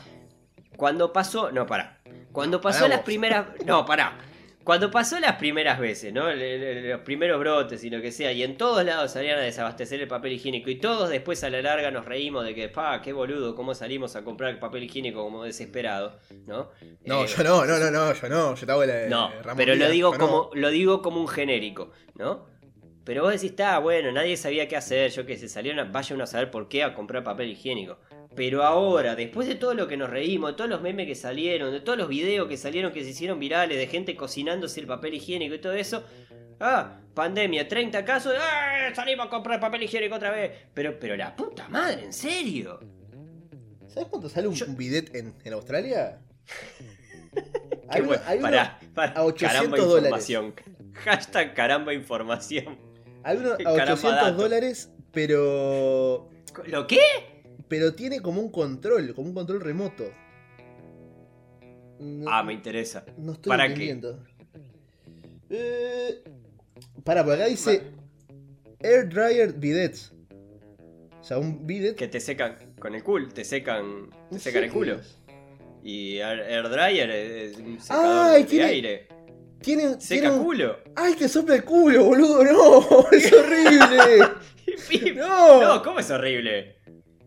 cuando pasó. No, pará. Cuando pasó Pará las vos. primeras. No, pará. Cuando pasó las primeras veces, ¿no? Los primeros brotes y lo que sea, y en todos lados salían a desabastecer el papel higiénico, y todos después a la larga nos reímos de que, pa, qué boludo, cómo salimos a comprar papel higiénico como desesperados, ¿no? No, Eh, yo no, no, no, no, yo no, yo te hago la no, Ramón pero lo digo no. como lo digo como un genérico, ¿no? Pero vos decís, está bueno, nadie sabía qué hacer, yo que sé, salieron a, vaya uno a saber por qué a comprar papel higiénico. Pero ahora, después de todo lo que nos reímos, de todos los memes que salieron, de todos los videos que salieron que se hicieron virales, de gente cocinándose el papel higiénico y todo eso, ah, pandemia, 30 casos, ¡ah! salimos a comprar papel higiénico otra vez. Pero, pero la puta madre, ¿en serio? ¿Sabes cuánto sale un, Yo- un bidet en, en Australia? [LAUGHS] Hay uno- Pará, pará, a 800 caramba dólares. información. [LAUGHS] Hashtag caramba información. Hay uno a Caramba 800 dato. dólares, pero. ¿Lo qué? Pero tiene como un control, como un control remoto. No, Ah, me interesa. no estoy ¿para qué? entendiendo. Eh, para, por acá dice Air Dryer Bidets. O sea, un bidet. Que te secan con el culo, te secan, te secan el qué culo. Y air, air dryer es un secador Ay, de tiene- aire. Tiene, Seca tiene un- culo. ¡Ay, te sopla el culo, boludo! [LAUGHS] ¡No! ¡Es horrible! [LAUGHS] ¡No! No, ¿cómo es horrible?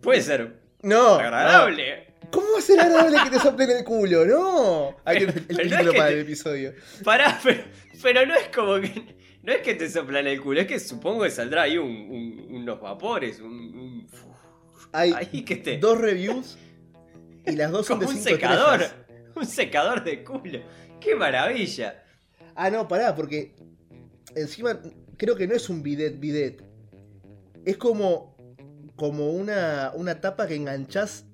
Puede ser No. agradable. no. ¿Cómo va a ser agradable que te soplen el culo? ¡No! [LAUGHS] Pero- tiene el no título es que para te- el episodio. Pará, pero, pero no es como que. No es que te soplan el culo, es que supongo que saldrá ahí un- un- unos vapores, un. Hay ahí que te. dos reviews y las dos son como de un 5 secador. Un secador de culo. ¡Qué maravilla! Ah, no, pará, porque encima creo que no es un bidet bidet. Es como como una, una tapa que enganchás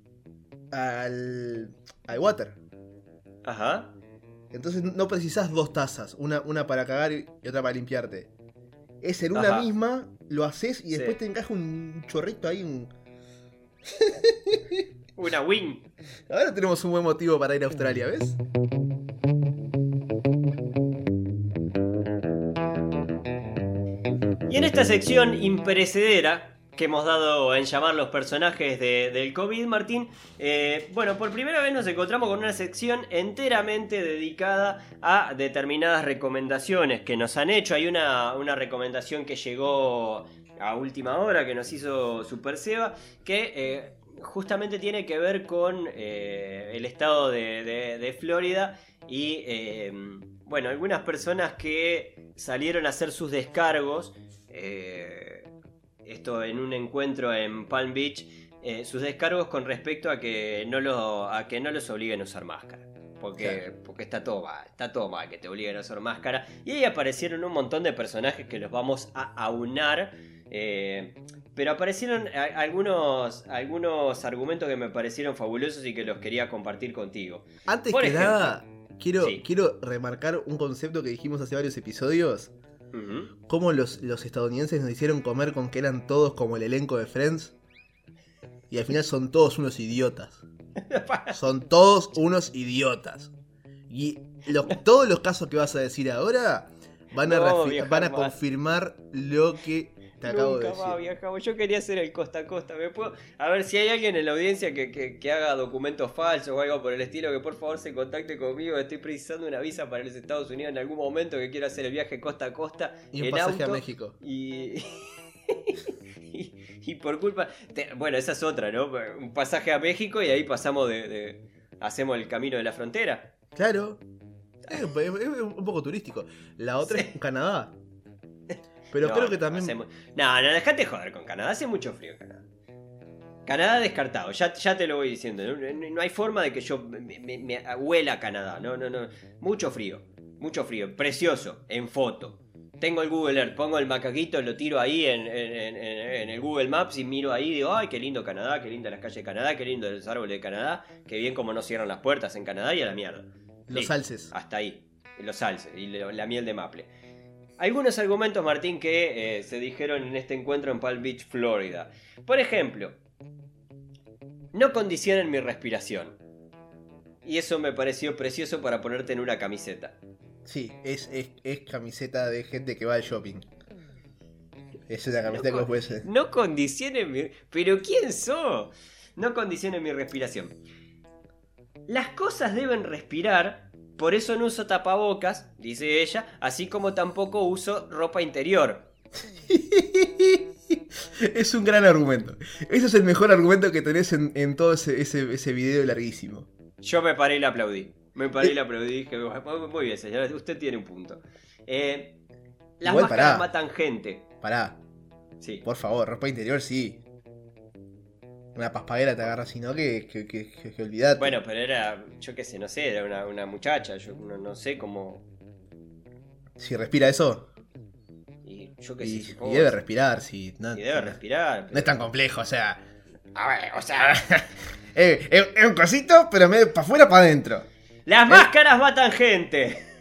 al, al water. Ajá. Entonces no precisás dos tazas, una, una para cagar y otra para limpiarte. Es en una Ajá. misma, lo haces y Sí. después te encaja un chorrito ahí. Un... [LAUGHS] Una wing. Ahora tenemos un buen motivo para ir a Australia, ¿ves? Y en esta sección imperecedera que hemos dado en llamar los personajes de- del COVID, Martín, eh, bueno, por primera vez nos encontramos con una sección enteramente dedicada a determinadas recomendaciones que nos han hecho. Hay una, una recomendación que llegó a última hora que nos hizo Super Seba, que eh, justamente tiene que ver con eh, el estado de, de- Florida y, bueno, algunas personas que salieron a hacer sus descargos. Esto en un encuentro en Palm Beach, eh, sus descargos con respecto a que no, lo, a que no los obliguen a usar máscara. Porque, Claro. porque está todo mal, está todo mal que te obliguen a usar máscara. Y ahí aparecieron un montón de personajes que los vamos a aunar. eh, pero aparecieron a- algunos, algunos argumentos que me parecieron fabulosos y que los quería compartir contigo. Antes Por que ejemplo. nada, quiero, Sí. quiero remarcar un concepto que dijimos hace varios episodios. Ujú. Cómo los, los estadounidenses nos hicieron comer con que eran todos como el elenco de Friends. Y al final son todos unos idiotas. [LAUGHS] Son todos unos idiotas. Y los- todos los casos que vas a decir ahora van a, No van a confirmar lo que te acabo de Nunca más decir. viajamos. Yo quería hacer el costa a costa. ¿Me puedo... A ver si hay alguien en la audiencia que, que- que haga documentos falsos o algo por el estilo, que por favor se contacte conmigo. Estoy precisando una visa para los Estados Unidos en algún momento que quiero hacer el viaje costa a costa Y un en pasaje a. México. Y, [LAUGHS] y, y por culpa. te- bueno, esa es otra, ¿no? Un pasaje a México y ahí pasamos de. de- hacemos el camino de la frontera. Claro. Es, es- es un poco turístico. La otra Sí. es Canadá. Pero No, creo que también. hacemos- No, no, dejate joder con Canadá. Hace mucho frío en Canadá. Canadá descartado, ya, ya te lo voy diciendo. No, no- no hay forma de que yo me, me- me huela a Canadá. No, no, no. Mucho frío. Mucho frío. Precioso. En foto. Tengo el Google Earth, pongo el macaquito, lo tiro ahí en, en- en- en- el Google Maps y miro ahí y digo, ay, qué lindo Canadá, qué lindas las calles de Canadá, qué lindo los árboles de Canadá, qué bien como no cierran las puertas en Canadá y a la mierda. Los alces. Hasta ahí. Los salses y la miel de maple. Algunos argumentos, Martín, que eh, se dijeron en este encuentro en Palm Beach, Florida. Por ejemplo, no condicionen mi respiración. Y eso me pareció precioso para ponerte en una camiseta. Sí, es, es, es camiseta de gente que va al shopping. Es una camiseta Loco. que vos puedes. No condicionen mi... ¿Pero quién sos? No condicionen mi respiración. Las cosas deben respirar, por eso no uso tapabocas, dice ella, así como tampoco uso ropa interior. [LAUGHS] es un gran argumento. Ese es el mejor argumento que tenés en, en todo ese, ese, ese video larguísimo. Yo me paré y le aplaudí. Me paré y le aplaudí y dije, muy bien, señora, usted tiene un punto. Eh, las Igual, máscaras pará. matan gente. Pará, Sí. por favor, ropa interior sí. Una paspaguera te agarra, si no, que, que, que, olvidate. Bueno, pero era, yo qué sé, no sé, era una, una muchacha, yo no, no sé cómo... Si respira eso, Y yo qué y, sé, y debe respirar, si no, y debe respirar. no es tan complejo, o sea. A ver, o sea, [LAUGHS] eh, es, es un cosito, pero para afuera, para adentro. las máscaras matan gente. [LAUGHS]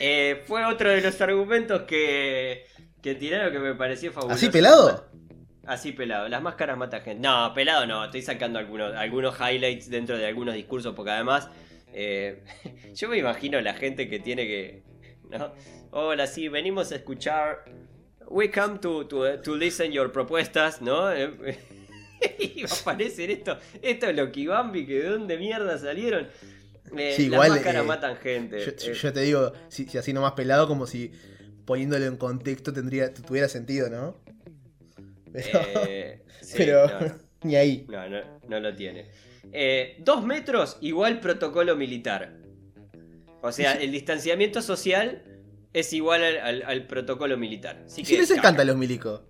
Eh, fue otro de los argumentos que, que tiraron que me pareció fabuloso. ¿Así pelado? Así pelado, las máscaras matan gente. No, pelado no, estoy sacando algunos, algunos highlights dentro de algunos discursos porque además eh, [LAUGHS] yo me imagino la gente que tiene que... ¿no? Hola, sí, venimos a escuchar... We come to, to, to listen your propuestas, ¿no? [LAUGHS] Y aparecen esto, esto es lo que Bambi, que de dónde mierda salieron. Eh, Sí, las igual, máscaras eh, matan gente. Yo, Eh, yo te digo, si, si así nomás pelado, como si poniéndolo en contexto tendría, tuviera sentido, ¿no? Pero, eh, [LAUGHS] sí, pero no, no. ni ahí. No, no, no lo tiene. Eh, dos metros igual protocolo militar. O sea, el distanciamiento social es igual al, al- al protocolo militar. Así ¿Y que, si les encantan los milicos?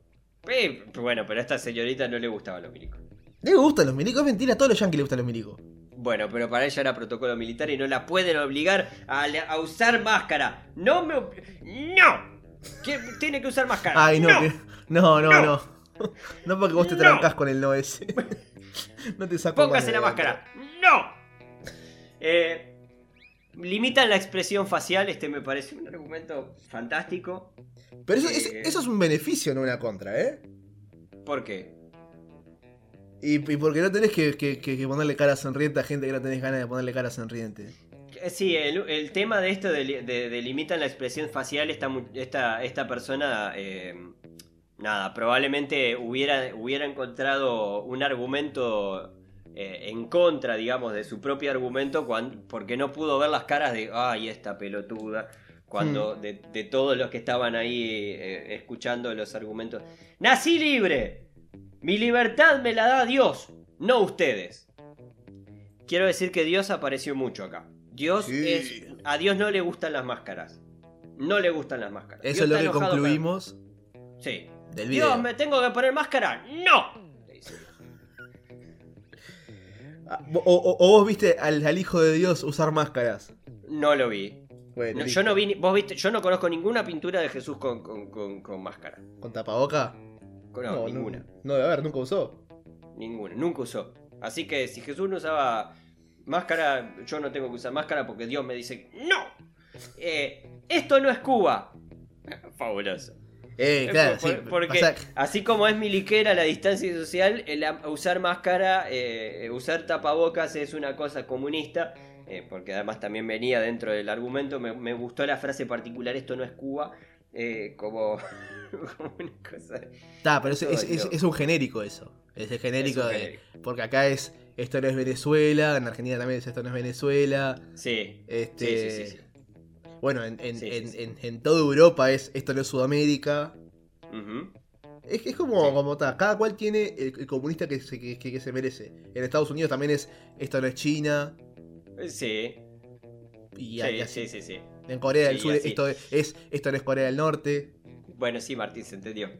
Eh, bueno, pero a esta señorita no le gustaban los milicos. ¿Le gustan los milicos? Es mentira, a todos los yankees les gustan los milicos. Bueno, pero para ella era protocolo militar y no la pueden obligar a, a usar máscara. No me... ¡No! Que tiene que usar máscara. Ay, no, ¡No! que- no, no, No. no. No porque vos te No. trancas con el no ese. [LAUGHS] No te saco Póngase la máscara. ¡No! Eh, limitan la expresión facial. Este me parece un argumento fantástico. Pero eso, es- Eh. eso es un beneficio, no una contra, ¿eh? ¿Por qué? Y, y porque no tenés que, que- ponerle cara sonriente a gente que no tenés ganas de ponerle cara sonriente. Eh, Sí, el, el tema de esto de, de- de limitan la expresión facial, esta, esta, esta persona, eh, nada, probablemente hubiera, hubiera encontrado un argumento eh, en contra, digamos, de su propio argumento, cuan- porque no pudo ver las caras de, ay, esta pelotuda, cuando de, de todos los que estaban ahí eh, escuchando los argumentos. Nací libre, mi libertad me la da Dios, no ustedes. Quiero decir que Dios apareció mucho acá. Dios Sí. es. A Dios no le gustan las máscaras. No le gustan las máscaras. Eso Dios es lo que con- concluimos Sí. Del video. Dios, ¿me tengo que poner máscara? ¡No! Le dice. Ah, O, o- o vos viste al, al hijo de Dios usar máscaras. No lo vi. Bueno, No, yo no vi. Vos viste, yo no conozco ninguna pintura de Jesús con, con, con- con máscara. ¿Con tapaboca? No, ninguna. No, no debe haber, nunca usó. Ninguna. Nunca usó. Así que si Jesús no usaba máscara, yo no tengo que usar máscara porque Dios me dice, no, eh, esto no es Cuba. [LAUGHS] Fabuloso. Eh, claro, Por- sí. porque pasa- así como es miliquera la distancia social, el usar máscara, eh, usar tapabocas es una cosa comunista, eh, porque además también venía dentro del argumento, me, me gustó la frase particular, esto no es Cuba, eh, como, [LAUGHS] como una cosa... Está, pero es, es- Ay, es- no. es un genérico eso. Es el genérico de. genérico. Porque acá es. Esto no es Venezuela. En Argentina también es esto no es Venezuela. Sí, Este. sí, sí, sí. Bueno, en, en- Sí, en- sí. en- en toda Europa es esto no es Sudamérica. Es, es como, como está. Cada cual tiene el, el comunista que se, que, que- se merece. En Estados Unidos también es esto no es China. Sí, Y, sí, y así. sí, sí. En Corea del Sur esto es esto no es Corea del Norte. Bueno, sí, Martín, se entendió.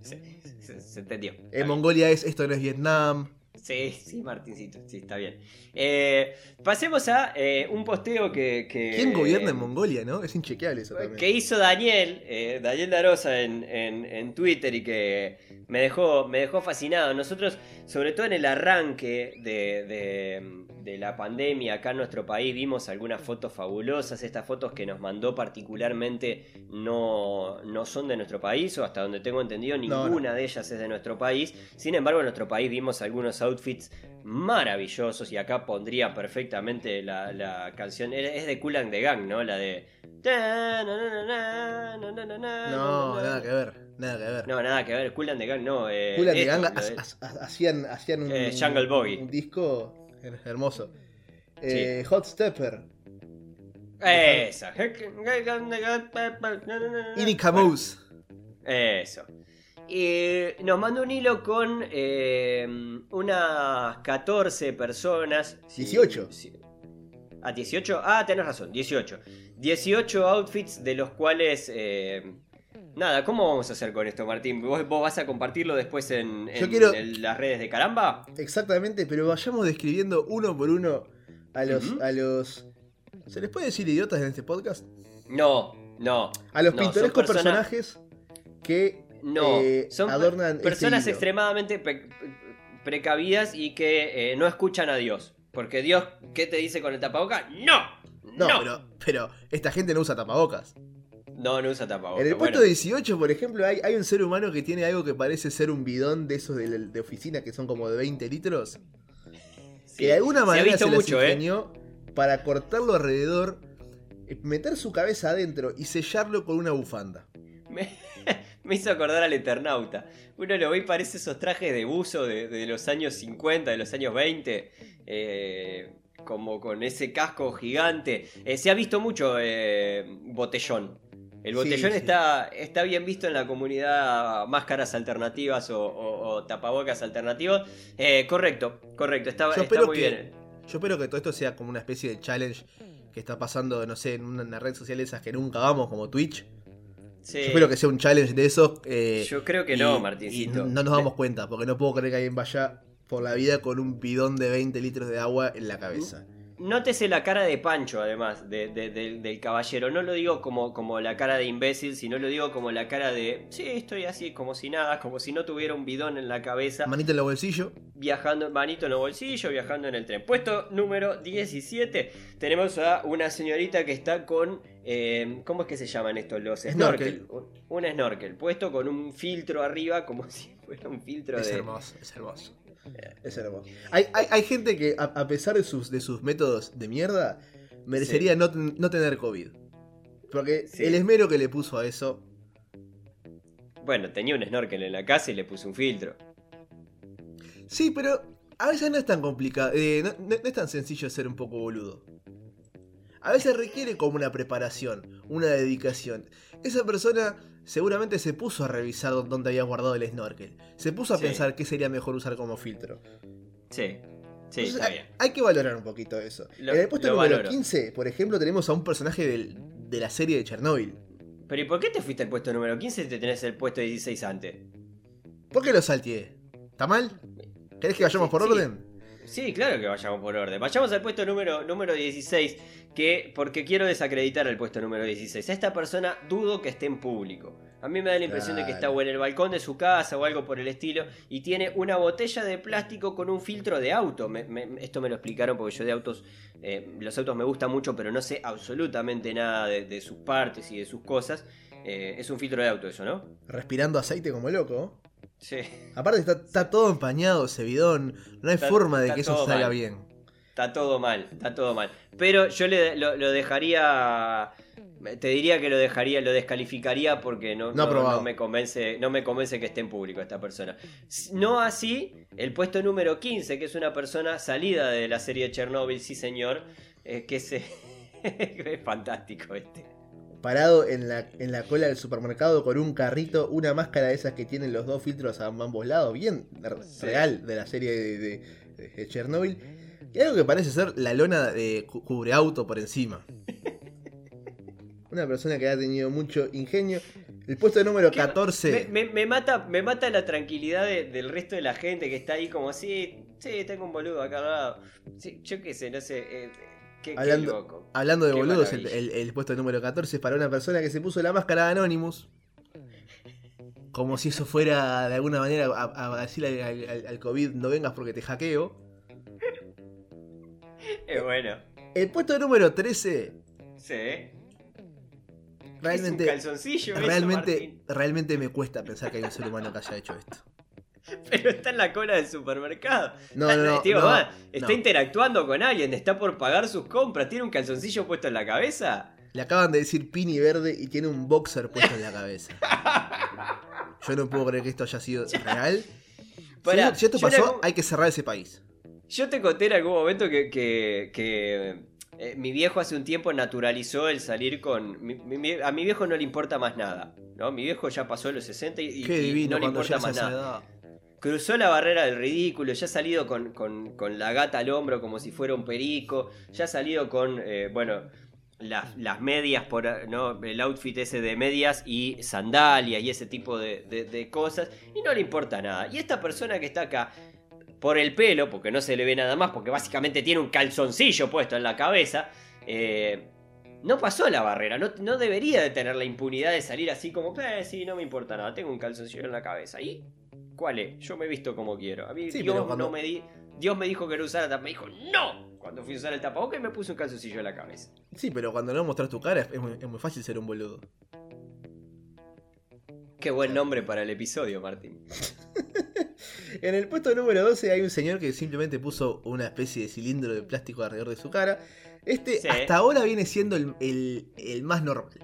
Se, se- se entendió. En. Mongolia es esto no es Vietnam. Sí, sí, Martincito, sí, está bien. Eh, pasemos a eh, un posteo que, que- ¿Quién gobierna en Mongolia, no? Es inchequeable eso también. que hizo Daniel, eh, Daniel Darosa en, en- en Twitter y que me dejó, me dejó fascinado. Nosotros, sobre todo en el arranque de, de- de la pandemia acá en nuestro país, vimos algunas fotos fabulosas. Estas fotos que nos mandó particularmente no, no son de nuestro país, o hasta donde tengo entendido, No, ninguna de ellas es de nuestro país. Sin embargo, en nuestro país vimos algunos outfits maravillosos y acá pondría perfectamente la, la canción. Es de Cool and the Gang, ¿no? La de... No, nada que ver. Nada que ver. No, nada que ver, Cool and the Gang no. Eh, Cool and the Gang hacían, hacían un, Eh, Jungle Boy. un disco hermoso. Eh, Hot Stepper. Esa. Inica Mouse. Eso. Y nos mandó un hilo con eh, unas 14 personas. Sí, 18. sí. ¿A 18? Ah, tenés razón, 18. 18 outfits de los cuales... eh, nada, ¿cómo vamos a hacer con esto, Martín? ¿Vos, vos vas a compartirlo después en, Yo en- quiero- en las redes de Caramba? Exactamente, pero vayamos describiendo uno por uno a los, a los. ¿Se les puede decir idiotas en este podcast? No, no. A los no, pintorescos persona- personajes que No, eh, son adornan este personas extremadamente precavidas y que eh, no escuchan a Dios. Porque Dios, ¿qué te dice con el tapaboca? ¡No! No, ¡No! Pero, pero esta gente no usa tapabocas. No, no usa tapabocas. En el puesto bueno. 18, por ejemplo, hay, hay un ser humano que tiene algo que parece ser un bidón de esos de, de oficina que son como de 20 litros. Sí, que de alguna se manera visto se, las mucho, ¿eh? para cortarlo alrededor, eh, meter su cabeza adentro y sellarlo con una bufanda. Me, [LAUGHS] me hizo acordar al Eternauta. Uno lo ve y parece esos trajes de buzo de, de los años 50, de los años 20. eh, como con ese casco gigante. Eh, se ha visto mucho eh, botellón. El botellón sí. Está, está bien visto en la comunidad máscaras alternativas o, o- o tapabocas alternativos. Eh, correcto, correcto, está, está muy que- bien. Yo espero que todo esto sea como una especie de challenge que está pasando, no sé, en una, red social de esas que nunca vamos, como Twitch. Sí. Yo espero que sea un challenge de esos. eh, Yo creo que y- no, y Martincito. no nos damos cuenta, porque no puedo creer que alguien vaya por la vida con un bidón de 20 litros de agua en la cabeza. Nótese la cara de Pancho, además, de- de- de- del caballero. No lo digo como, como la cara de imbécil, sino lo digo como la cara de. Sí, estoy así, como si nada, como si no tuviera un bidón en la cabeza. Manito en el bolsillo. Viajando, manito en el bolsillo, viajando en el tren. Puesto número 17, tenemos a una señorita que está con. eh, ¿Cómo es que se llaman estos? Los Snorkel. snorkel. Un, un snorkel, puesto con un filtro arriba, como [LAUGHS] si fuera un filtro Es de. hermoso, es hermoso. Es hermoso. Hay, hay, hay gente que, a, a pesar de sus, de sus métodos de mierda, merecería no, no tener COVID. Porque Sí. el esmero que le puso a eso. Bueno, tenía un snorkel en la casa y le puse un filtro. Sí, pero a veces no es tan complicado. eh, no, no- no es tan sencillo ser un poco boludo. A veces requiere como una preparación, una dedicación. Esa persona seguramente se puso a revisar dó- dónde había guardado el snorkel. Se puso a Sí. pensar qué sería mejor usar como filtro. Sí, sí, Entonces, está hay, bien. hay que valorar un poquito eso. Lo- en el puesto número valoro. 15, por ejemplo, tenemos a un personaje del- de la serie de Chernobyl. Pero ¿y por qué te fuiste al puesto número 15 si te tenés el puesto 16 antes? ¿Por qué lo salteé? ¿Está mal? ¿Querés que vayamos Sí, por sí. orden? Sí, claro que vayamos por orden. Vayamos al puesto número, número 16, que porque quiero desacreditar al puesto número 16. A esta persona dudo que esté en público. A mí me da la impresión de que está o en el balcón de su casa o algo por el estilo y tiene una botella de plástico con un filtro de auto. Me- me- esto me lo explicaron porque yo de autos, eh, los autos me gustan mucho, pero no sé absolutamente nada de, de sus partes y de sus cosas. Eh, es un filtro de auto eso, ¿no? Respirando aceite como loco. Sí. Aparte está, está todo empañado ese bidón. No hay Está- forma de que eso salga mal. bien. Está todo mal, está todo mal. Pero yo le, lo, lo dejaría. Te diría que lo dejaría, lo descalificaría porque no, me convence, no me convence que esté en público esta persona. No así, el puesto número 15, que es una persona salida de la serie de Chernobyl, sí señor, eh, que se... [LAUGHS] es fantástico este. Parado en la, en la cola del supermercado con un carrito, una máscara de esas que tienen los dos filtros a ambos lados, bien real de la serie de, de- de Chernobyl. Y algo que parece ser la lona de cu- cubreauto por encima. Una persona que ha tenido mucho ingenio. El puesto número ¿Qué- 14. Me, me- me mata, me mata la tranquilidad de- del resto de la gente que está ahí como así, sí, tengo un boludo acá al lado. Sí, yo qué sé, no sé. eh, qué, qué Hablando- loco. Hablando de Qué boludos, el, maravilla. el- el puesto número 14 es para una persona que se puso la máscara de Anonymous. Como si eso fuera de alguna manera a, a decirle al, al- al COVID no vengas porque te hackeo. [LAUGHS] Es bueno. El puesto número 13 Sí. es un realmente, calzoncillo realmente, realmente me cuesta pensar que hay un ser humano que haya hecho esto. [LAUGHS] Pero está en la cola del supermercado. No, Está- no, no, está no. interactuando con alguien, está por pagar sus compras, tiene un calzoncillo puesto en la cabeza. Le acaban de decir Pini verde y tiene un boxer puesto en la cabeza. [LAUGHS] Yo no puedo creer que esto haya sido real. [LAUGHS] Si, esto pasó, algún- hay que cerrar ese país. Yo te conté en algún momento que, que- que, eh, mi viejo hace un tiempo naturalizó el salir con... mi- mi- a mi viejo no le importa más nada. ¿no? Mi viejo ya pasó los 60 y, y- Qué y divino no le importa más nada. Cruzó la barrera del ridículo, ya ha salido con, con- la gata al hombro como si fuera un perico, ya ha salido con, eh, bueno, las, las medias, por, ¿no? el outfit ese de medias y sandalias y ese tipo de, de- de cosas, y no le importa nada. Y esta persona que está acá, por el pelo, porque no se le ve nada más, porque básicamente tiene un calzoncillo puesto en la cabeza, eh, no pasó la barrera, no, no debería de tener la impunidad de salir así como, eh, sí, no me importa nada, tengo un calzoncillo en la cabeza. ¿Y cuál es? Yo me he visto como quiero. A mí Sí, Dios, cuando- no me di, Dios me dijo que no usara tapabocas, me dijo, no. Cuando fui a usar el tapabocas me puse un calzoncillo en la cabeza. Sí, pero cuando no mostras tu cara es muy, es muy fácil ser un boludo. Qué buen nombre para el episodio, Martín. [LAUGHS] En el puesto número 12 hay un señor que simplemente puso una especie de cilindro de plástico alrededor de su cara. Este Sí. hasta ahora viene siendo el, el- el más normal.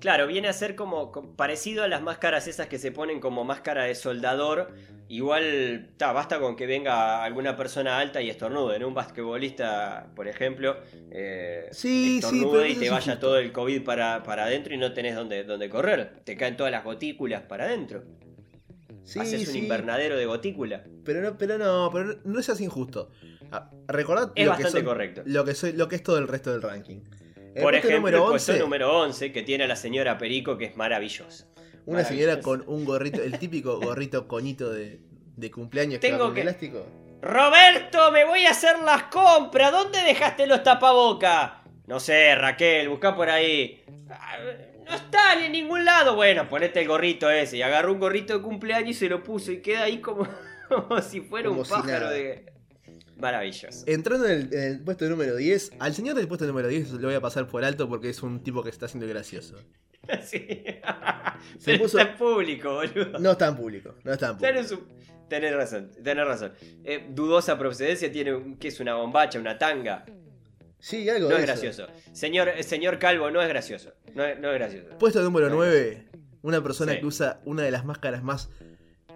Claro, viene a ser como, co- parecido a las máscaras esas que se ponen como máscara de soldador. Igual, ta, basta con que venga alguna persona alta y estornude, ¿no? Un basquetbolista, por ejemplo, eh, Sí, estornude y te vaya todo el COVID para, para adentro y no tenés donde, donde correr. Te caen todas las gotículas para adentro. Sí, Haces un invernadero de gotícula. pero no, pero no, pero no, no es así injusto. Ah, recordad Es lo bastante que son- correcto. Lo que, soy, lo que es todo el resto del ranking. El Por ejemplo, número el puesto 11, número 11 que tiene a la señora Perico, que es maravillosa. una señora con un gorrito, el típico gorrito coñito de, de cumpleaños Tengo que elástico. Roberto, me voy a hacer las compras. ¿Dónde dejaste los tapaboca? No sé, Raquel, busca por ahí. Ah, No están en ningún lado. Bueno, ponete el gorrito ese. Y agarró un gorrito de cumpleaños y se lo puso. Y queda ahí como, [LAUGHS] como si fuera Como un si pájaro nada. de. Maravilloso. Entrando en el, en el puesto número 10, al señor del puesto número 10 lo voy a pasar por alto porque es un tipo que está haciendo gracioso. [LAUGHS] Sí. Se Pero puso- está en público, boludo. No está en público, no está en público. Tenés, un- tenés razón, tenés razón. Eh, dudosa procedencia tiene un, que es una bombacha, una tanga. Sí, algo No de es eso. gracioso. Señor, eh, señor Calvo, no es gracioso. No es, no es gracioso. Puesto número Sí. 9, una persona Sí. que usa una de las máscaras más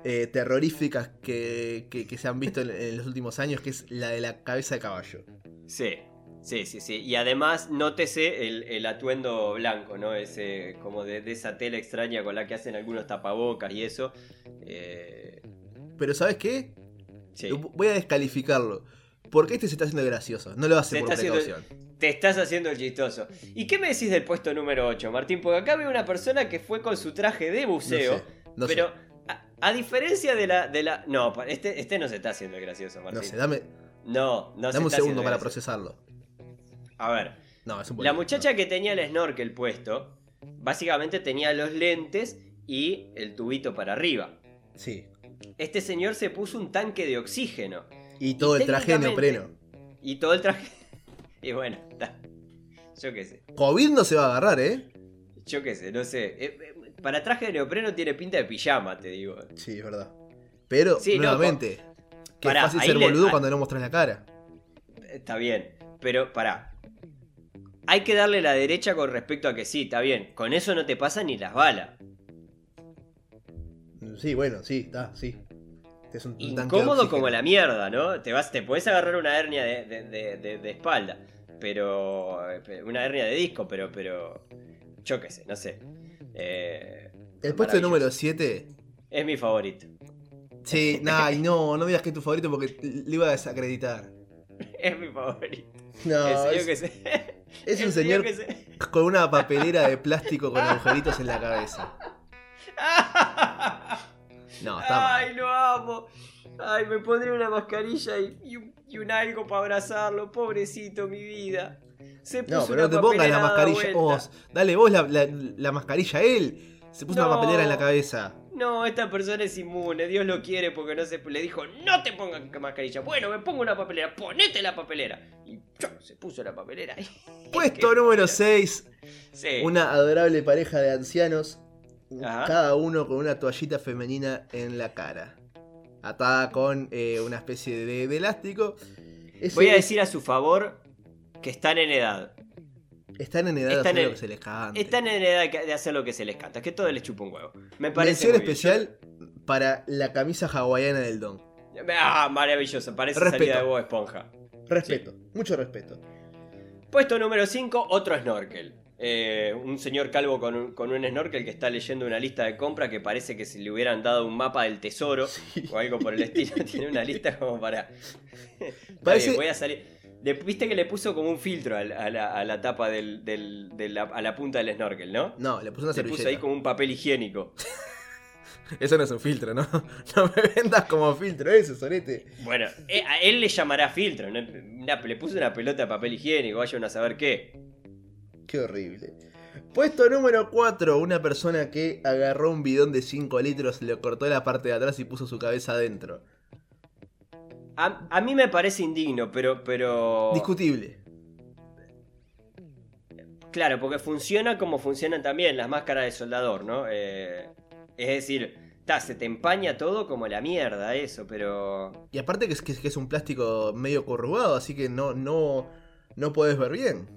eh, terroríficas que, que- que se han visto en, en los últimos años, que es la de la cabeza de caballo. Sí, sí, sí, sí. Y además, nótese el, el atuendo blanco, ¿no? Ese, como de, de esa tela extraña con la que hacen algunos tapabocas y eso. Eh, Pero ¿sabes qué? sí. Voy a descalificarlo. Porque este se está haciendo gracioso. No lo hace Se por haciendo-. Te estás haciendo el chistoso. ¿Y qué me decís del puesto número 8, Martín? Porque acá veo una persona que fue con su traje de buceo. No sé, no pero a diferencia de la, de la. No, este, este no se está haciendo gracioso, Martín. No sé, dame, No, no se dame un está segundo para procesarlo. A ver, No, es un la muchacha que tenía el snorkel puesto, básicamente tenía los lentes y el tubito para arriba. Sí. Este señor se puso un tanque de oxígeno. Y todo el traje de neopreno. Y todo el traje. [LAUGHS] Y bueno, está. Yo qué sé. COVID no se va a agarrar, ¿eh? Yo qué sé, no sé. Para traje de neopreno tiene pinta de pijama, te digo. Sí, es verdad. Pero, Sí, no, nuevamente, que Pará, es fácil ser boludo ah. cuando no mostras la cara. Está bien. Pero pará. Hay que darle la derecha con respecto a que sí, está bien. Con eso no te pasan ni las balas. Sí, bueno, sí, está, sí. Es un, Incómodo como la mierda, ¿no? Te vas, te puedes agarrar una hernia de, de- de- de- de espalda. Pero. eh, Una hernia de disco, pero. pero yo qué sé, no sé. Eh, El puesto número 7. Es mi favorito. Sí, [LAUGHS] nah, y no, no digas que es tu favorito porque le iba a desacreditar. [LAUGHS] Es mi favorito. No, el señor es, que se. [LAUGHS] es el un señor se- con una papelera de plástico con agujeritos en la cabeza. No, está mal. Ay, lo amo. Ay, me pondré una mascarilla y, y un, y un algo para abrazarlo. Pobrecito, mi vida. Se puso No, pero no te pongas la mascarilla vos. Dale vos la, la- la mascarilla a él. Se puso No. una papelera en la cabeza. No, esta persona es inmune, Dios lo quiere porque no se le dijo, no te pongas mascarilla. Bueno, me pongo una papelera, ponete la papelera. Y ¡chau! se puso la papelera. [LAUGHS] Puesto número bueno. 6. Sí. Una adorable pareja de ancianos. Ajá. Cada uno con una toallita femenina en la cara. Atada con eh, una especie de, de elástico. Ese Voy a decir a su favor que están en edad. Están en edad de están hacer en- lo que se les cante. Están en edad de de hacer lo que se les canta, que todo les chupa un huevo. Me parece Mención muy bien. especial para la camisa hawaiana del Don. Ah, maravilloso, parece Respeto. salida de Bob Esponja. Respeto, mucho respeto. Puesto número 5, otro snorkel. Eh, un señor calvo con un, con un snorkel que está leyendo una lista de compra que parece que si le hubieran dado un mapa del tesoro o algo por el estilo, [LAUGHS] tiene una lista como para... Está Parece- bien, voy a salir... Le- Viste que le puso como un filtro a, la, a la tapa del, del- de la, a la punta del snorkel, ¿no? No, le puse una Le servilleta. puso ahí como un papel higiénico. [LAUGHS] Eso no es un filtro, ¿no? [LAUGHS] No me vendas como filtro eso, Sorete. Bueno, eh, a él le llamará filtro. ¿no? Le puso una pelota de papel higiénico, vayan a saber qué. Qué horrible. Puesto número 4, una persona que agarró un bidón de 5 litros, le cortó la parte de atrás y puso su cabeza adentro. A, a mí me parece indigno, pero, pero. Discutible. Claro, porque funciona como funcionan también las máscaras de soldador, ¿no? Eh, es decir, ta, se te empaña todo como la mierda, eso, pero. Y aparte que es, que es- un plástico medio corrugado, así que no, no, no podés ver bien.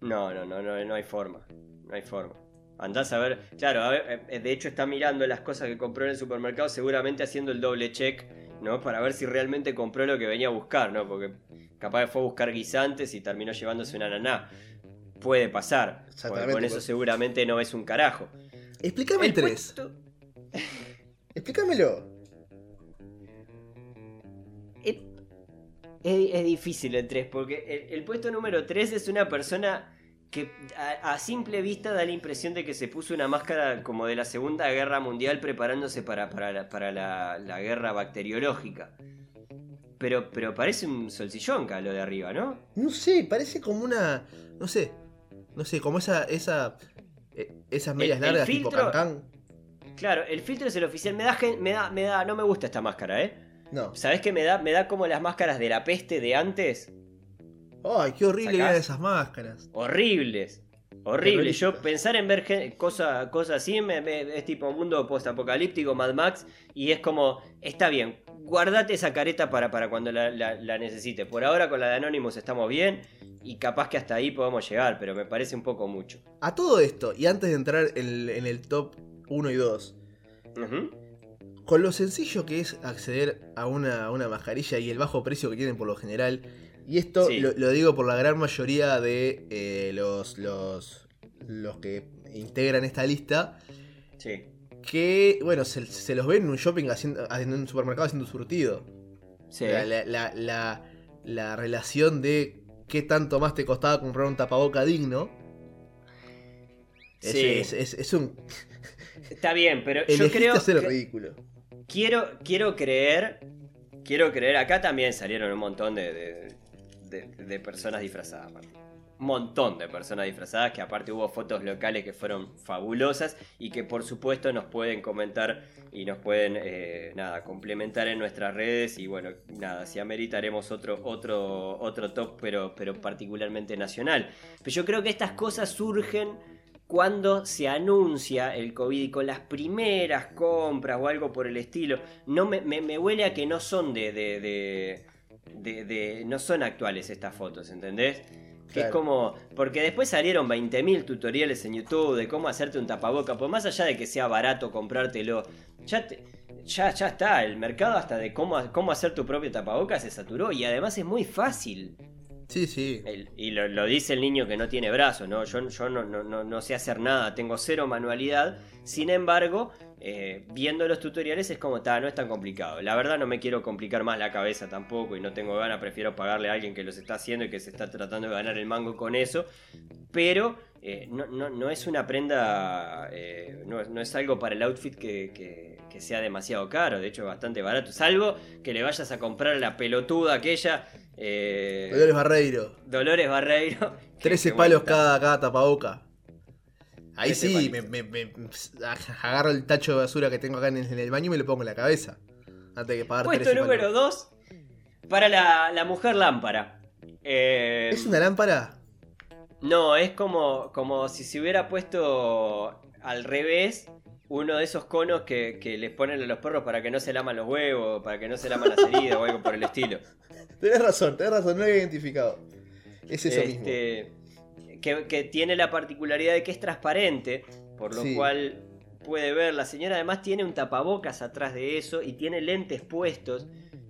No, no, no, no, no hay forma. No hay forma. Andás a ver. Claro, a ver, eh, de hecho está mirando las cosas que compró en el supermercado, seguramente haciendo el doble check, ¿no? Para ver si realmente compró lo que venía a buscar, ¿no? Porque capaz que fue a buscar guisantes y terminó llevándose una ananá. Puede pasar. porque Con eso pues. seguramente no es un carajo. Explícame el 3. puesto- [LAUGHS] Explícamelo. Es, es- es difícil el 3, porque el, el puesto número 3 es una persona que a, a simple vista da la impresión de que se puso una máscara como de la Segunda Guerra Mundial preparándose para, para, la, para la- la guerra bacteriológica. Pero, pero parece un solsillonca lo de arriba, ¿no? No sé, parece como una. No sé. No sé, como esa. esa eh, esas medias El- el largas tipo filtro- cancán. Claro, el filtro es el oficial. Me da, me da, me da, no me gusta esta máscara, ¿eh? No. ¿Sabes qué me da? Me da como las máscaras de la peste de antes. Ay, qué horrible eran esas máscaras. Horribles. Horrible. Yo pensar en ver gen- cosa, así me- me- es tipo mundo postapocalíptico, Mad Max, y es como, está bien, guardate esa careta para, para cuando la, la, la necesites. Por ahora con la de Anonymous estamos bien, y capaz que hasta ahí podemos llegar, pero me parece un poco mucho. A todo esto, y antes de entrar en, en el top 1 y 2, Ujú. con lo sencillo que es acceder a una, a una mascarilla y el bajo precio que tienen por lo general, y esto Sí. lo, lo digo por la gran mayoría de eh, los, los, los que integran esta lista, Sí. que, bueno, se, se los ven en un shopping haciendo, en un supermercado haciendo surtido. Sí. La, la- la- la- la relación de qué tanto más te costaba comprar un tapaboca digno. Es, Sí. es- es- es un. [LAUGHS] Está bien, pero yo creo hacer el que- ridículo. quiero, quiero creer, quiero creer, acá también salieron un montón de, de, de- de personas disfrazadas, Martín. un montón de personas disfrazadas, que aparte hubo fotos locales que fueron fabulosas y que por supuesto nos pueden comentar y nos pueden eh, nada complementar en nuestras redes. Y bueno nada si ameritaremos otro otro otro top pero pero particularmente nacional. Pero yo creo que estas cosas surgen cuando se anuncia el COVID y con las primeras compras o algo por el estilo. No me, me, huele a que no son de, de, de, de no son actuales estas fotos ¿entendés? Que es como. Porque después salieron 20.000 tutoriales en YouTube de cómo hacerte un tapaboca. Pues más allá de que sea barato comprártelo, ya, ya, ya está. El mercado hasta de cómo, cómo hacer tu propio tapaboca se saturó. Y además es muy fácil. Sí, sí. y lo, dice el niño que no tiene brazos, ¿no? Yo, yo no, no, no, sé hacer nada, tengo cero manualidad. Sin embargo, eh, viendo los tutoriales es como, está, no es tan complicado. La verdad no me quiero complicar más la cabeza tampoco y no tengo ganas, prefiero pagarle a alguien que los está haciendo y que se está tratando de ganar el mango con eso. Pero eh, no, no, es una prenda, eh, no, es algo para el outfit que, que, sea demasiado caro, de hecho bastante barato. Salvo que le vayas a comprar la pelotuda aquella. Dolores Barreiro. Dolores Barreiro. [LAUGHS] 13 palos cada, cada tapaboca. Ahí sí, me, agarro el tacho de basura que tengo acá en el, baño y me lo pongo en la cabeza. Antes de pagar Puesto número 2 para la, mujer lámpara. Eh, ¿Es una lámpara? No, es como, como si se hubiera puesto al revés uno de esos conos que, les ponen a los perros para que no se laman los huevos, para que no se laman las heridas o algo por el estilo. [LAUGHS] Tenés razón, tenés razón, no lo había identificado. Es eso este, mismo que, tiene la particularidad de que es transparente, por lo cual puede ver. La señora además tiene un tapabocas atrás de eso y tiene lentes puestos.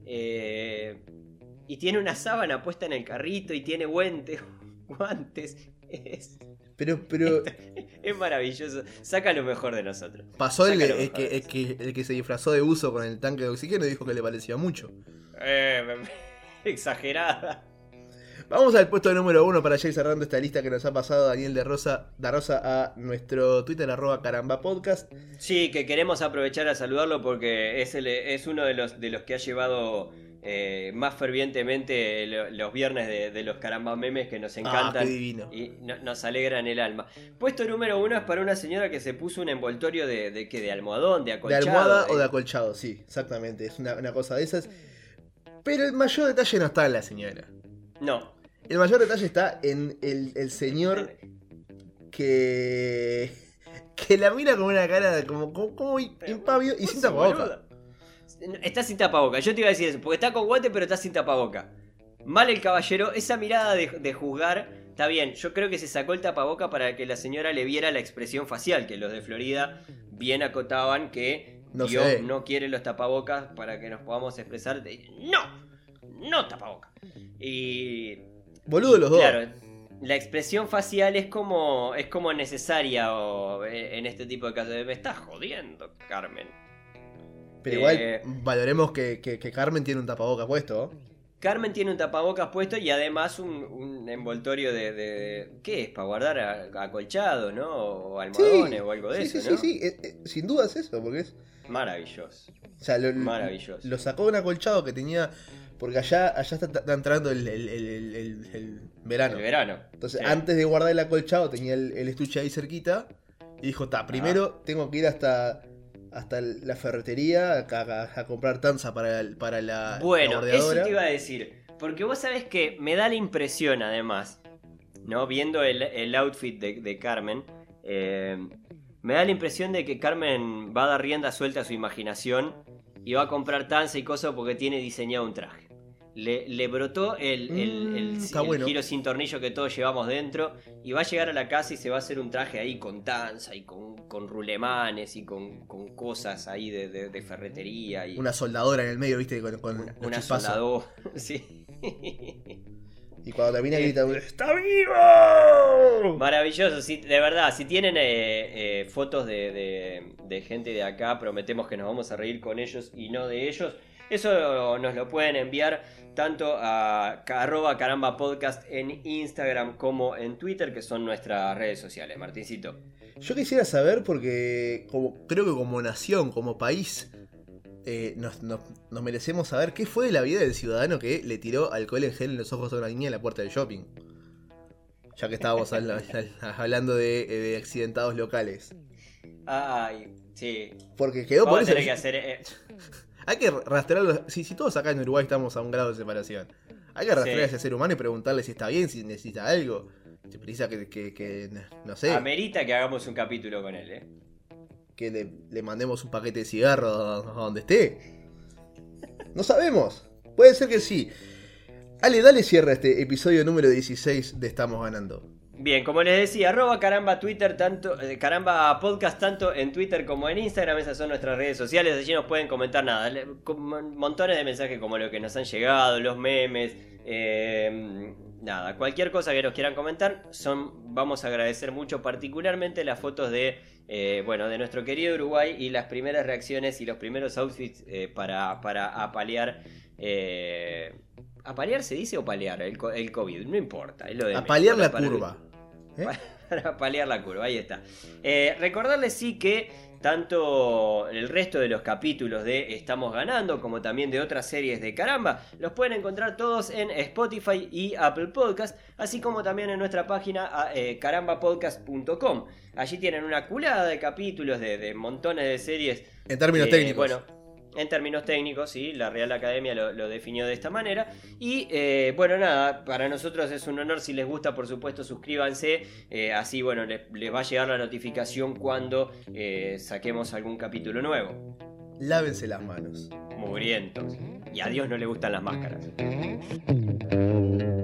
Eh, y tiene una sábana puesta en el carrito y tiene guantes. [LAUGHS] guantes. Es, pero, pero. [LAUGHS] Es maravilloso. Saca lo mejor de nosotros. Pasó el, que, el, que, se disfrazó de uso con el tanque de oxígeno y dijo que le parecía mucho. Eh, [LAUGHS] exagerada. Vamos al puesto número uno para ya ir cerrando esta lista que nos ha pasado Daniel de Rosa, Rosa a nuestro Twitter arroba caramba podcast. Sí, que queremos aprovechar a saludarlo porque es, es uno de los, de los que ha llevado eh, más fervientemente los viernes de, los caramba memes que nos ah, encantan y nos alegran el alma. Puesto número uno es para una señora que se puso un envoltorio de, de, de almohadón, de acolchado. De almohada o de acolchado, sí, exactamente. Es una, una cosa de esas. Pero el mayor detalle no está en la señora. No. El mayor detalle está en el, señor que. que la mira con una cara como, como, impávido y sin tapaboca. Está sin tapaboca, yo te iba a decir eso, porque está con guante pero está sin tapaboca. Mal el caballero, esa mirada de, juzgar, está bien, yo creo que se sacó el tapaboca para que la señora le viera la expresión facial, que los de Florida bien acotaban que no Dios no quiere los tapabocas para que nos podamos expresar. No, no tapaboca. Y Boludo los dos. Claro, la expresión facial es como, es como necesaria eh, en este tipo de casos. Me estás jodiendo, Carmen. Pero igual, eh, valoremos que, Carmen tiene un tapaboca puesto. Carmen tiene un tapabocas puesto y además un, envoltorio de, ¿Qué es? Para guardar acolchados, ¿no? O almohadones o algo de eso, sí, Sí, sí, eh, sin duda es eso, porque es... Maravilloso. O sea, lo, Maravilloso. Lo sacó un acolchado que tenía porque allá, allá está, entrando el, verano. El verano. Entonces, antes de guardar el acolchado, tenía el, estuche ahí cerquita. Y dijo, está, primero tengo que ir hasta, hasta la ferretería a, comprar tanza para, para la. Bueno, eso te iba a decir. Porque vos sabés que me da la impresión, además, ¿no? Viendo el, outfit de, Carmen. Eh, me da la impresión de que Carmen va a dar rienda suelta a su imaginación y va a comprar tanza y cosas porque tiene diseñado un traje. Le, brotó el, mm, giro sin tornillo que todos llevamos dentro y va a llegar a la casa y se va a hacer un traje ahí con tanza y con, rulemanes y con, cosas ahí de, ferretería. Y... Una soldadora en el medio, viste, con, una soldadora, [LAUGHS] sí. Y cuando termina grita, ¡Está vivo! Maravilloso, sí, de verdad, si tienen eh, eh, fotos de, de gente de acá, prometemos que nos vamos a reír con ellos y no de ellos. Eso nos lo pueden enviar tanto a arroba caramba podcast en Instagram como en Twitter, que son nuestras redes sociales. Martincito. Yo quisiera saber, porque como, creo que como nación, como país, eh, nos, merecemos saber qué fue de la vida del ciudadano que le tiró alcohol en gel en los ojos a una niña en la puerta del shopping. ya que estábamos habla- [LAUGHS] hablando de, de accidentados locales. Ay, sí. Porque quedó por Vamos a eso. tener que hacer. eh, Hay que rastrearlo. Si, si todos acá en Uruguay estamos a un grado de separación, hay que rastrear Sí. a ese ser humano y preguntarle si está bien, si necesita algo. Si precisa que, que- que, no sé, Amerita que hagamos un capítulo con él, ¿eh? que le, le mandemos un paquete de cigarros a, a donde esté. No sabemos. Puede ser que sí. Ale, dale cierre a este episodio número 16 de Estamos Ganando. Bien, como les decía, arroba caramba Twitter, tanto, eh, caramba podcast, tanto en Twitter como en Instagram, esas son nuestras redes sociales, allí nos pueden comentar nada, montones de mensajes como lo que nos han llegado, los memes, eh, nada, cualquier cosa que nos quieran comentar, son, vamos a agradecer mucho, particularmente las fotos de, eh, bueno, de nuestro querido Uruguay y las primeras reacciones y los primeros outfits eh, para, para apalear, ¿apalear se dice o palear el, el COVID? No importa, es lo de A menos. paliar la Para- curva. ¿Eh? [LAUGHS] para paliar la curva, ahí está. Eh, recordarles sí que tanto el resto de los capítulos de Estamos Ganando como también de otras series de Caramba los pueden encontrar todos en Spotify y Apple Podcast, así como también en nuestra página eh, carambapodcast.com. Allí tienen una culada de capítulos de, de montones de series. En términos eh, técnicos. Bueno, en términos técnicos, sí, la Real Academia lo, lo definió de esta manera. Y eh, bueno, nada, para nosotros es un honor. Si les gusta, por supuesto, suscríbanse. eh, así, bueno, les, les va a llegar la notificación cuando eh, saquemos algún capítulo nuevo. Lávense las manos. Mugrientos. Y a Dios no le gustan las máscaras. [LAUGHS]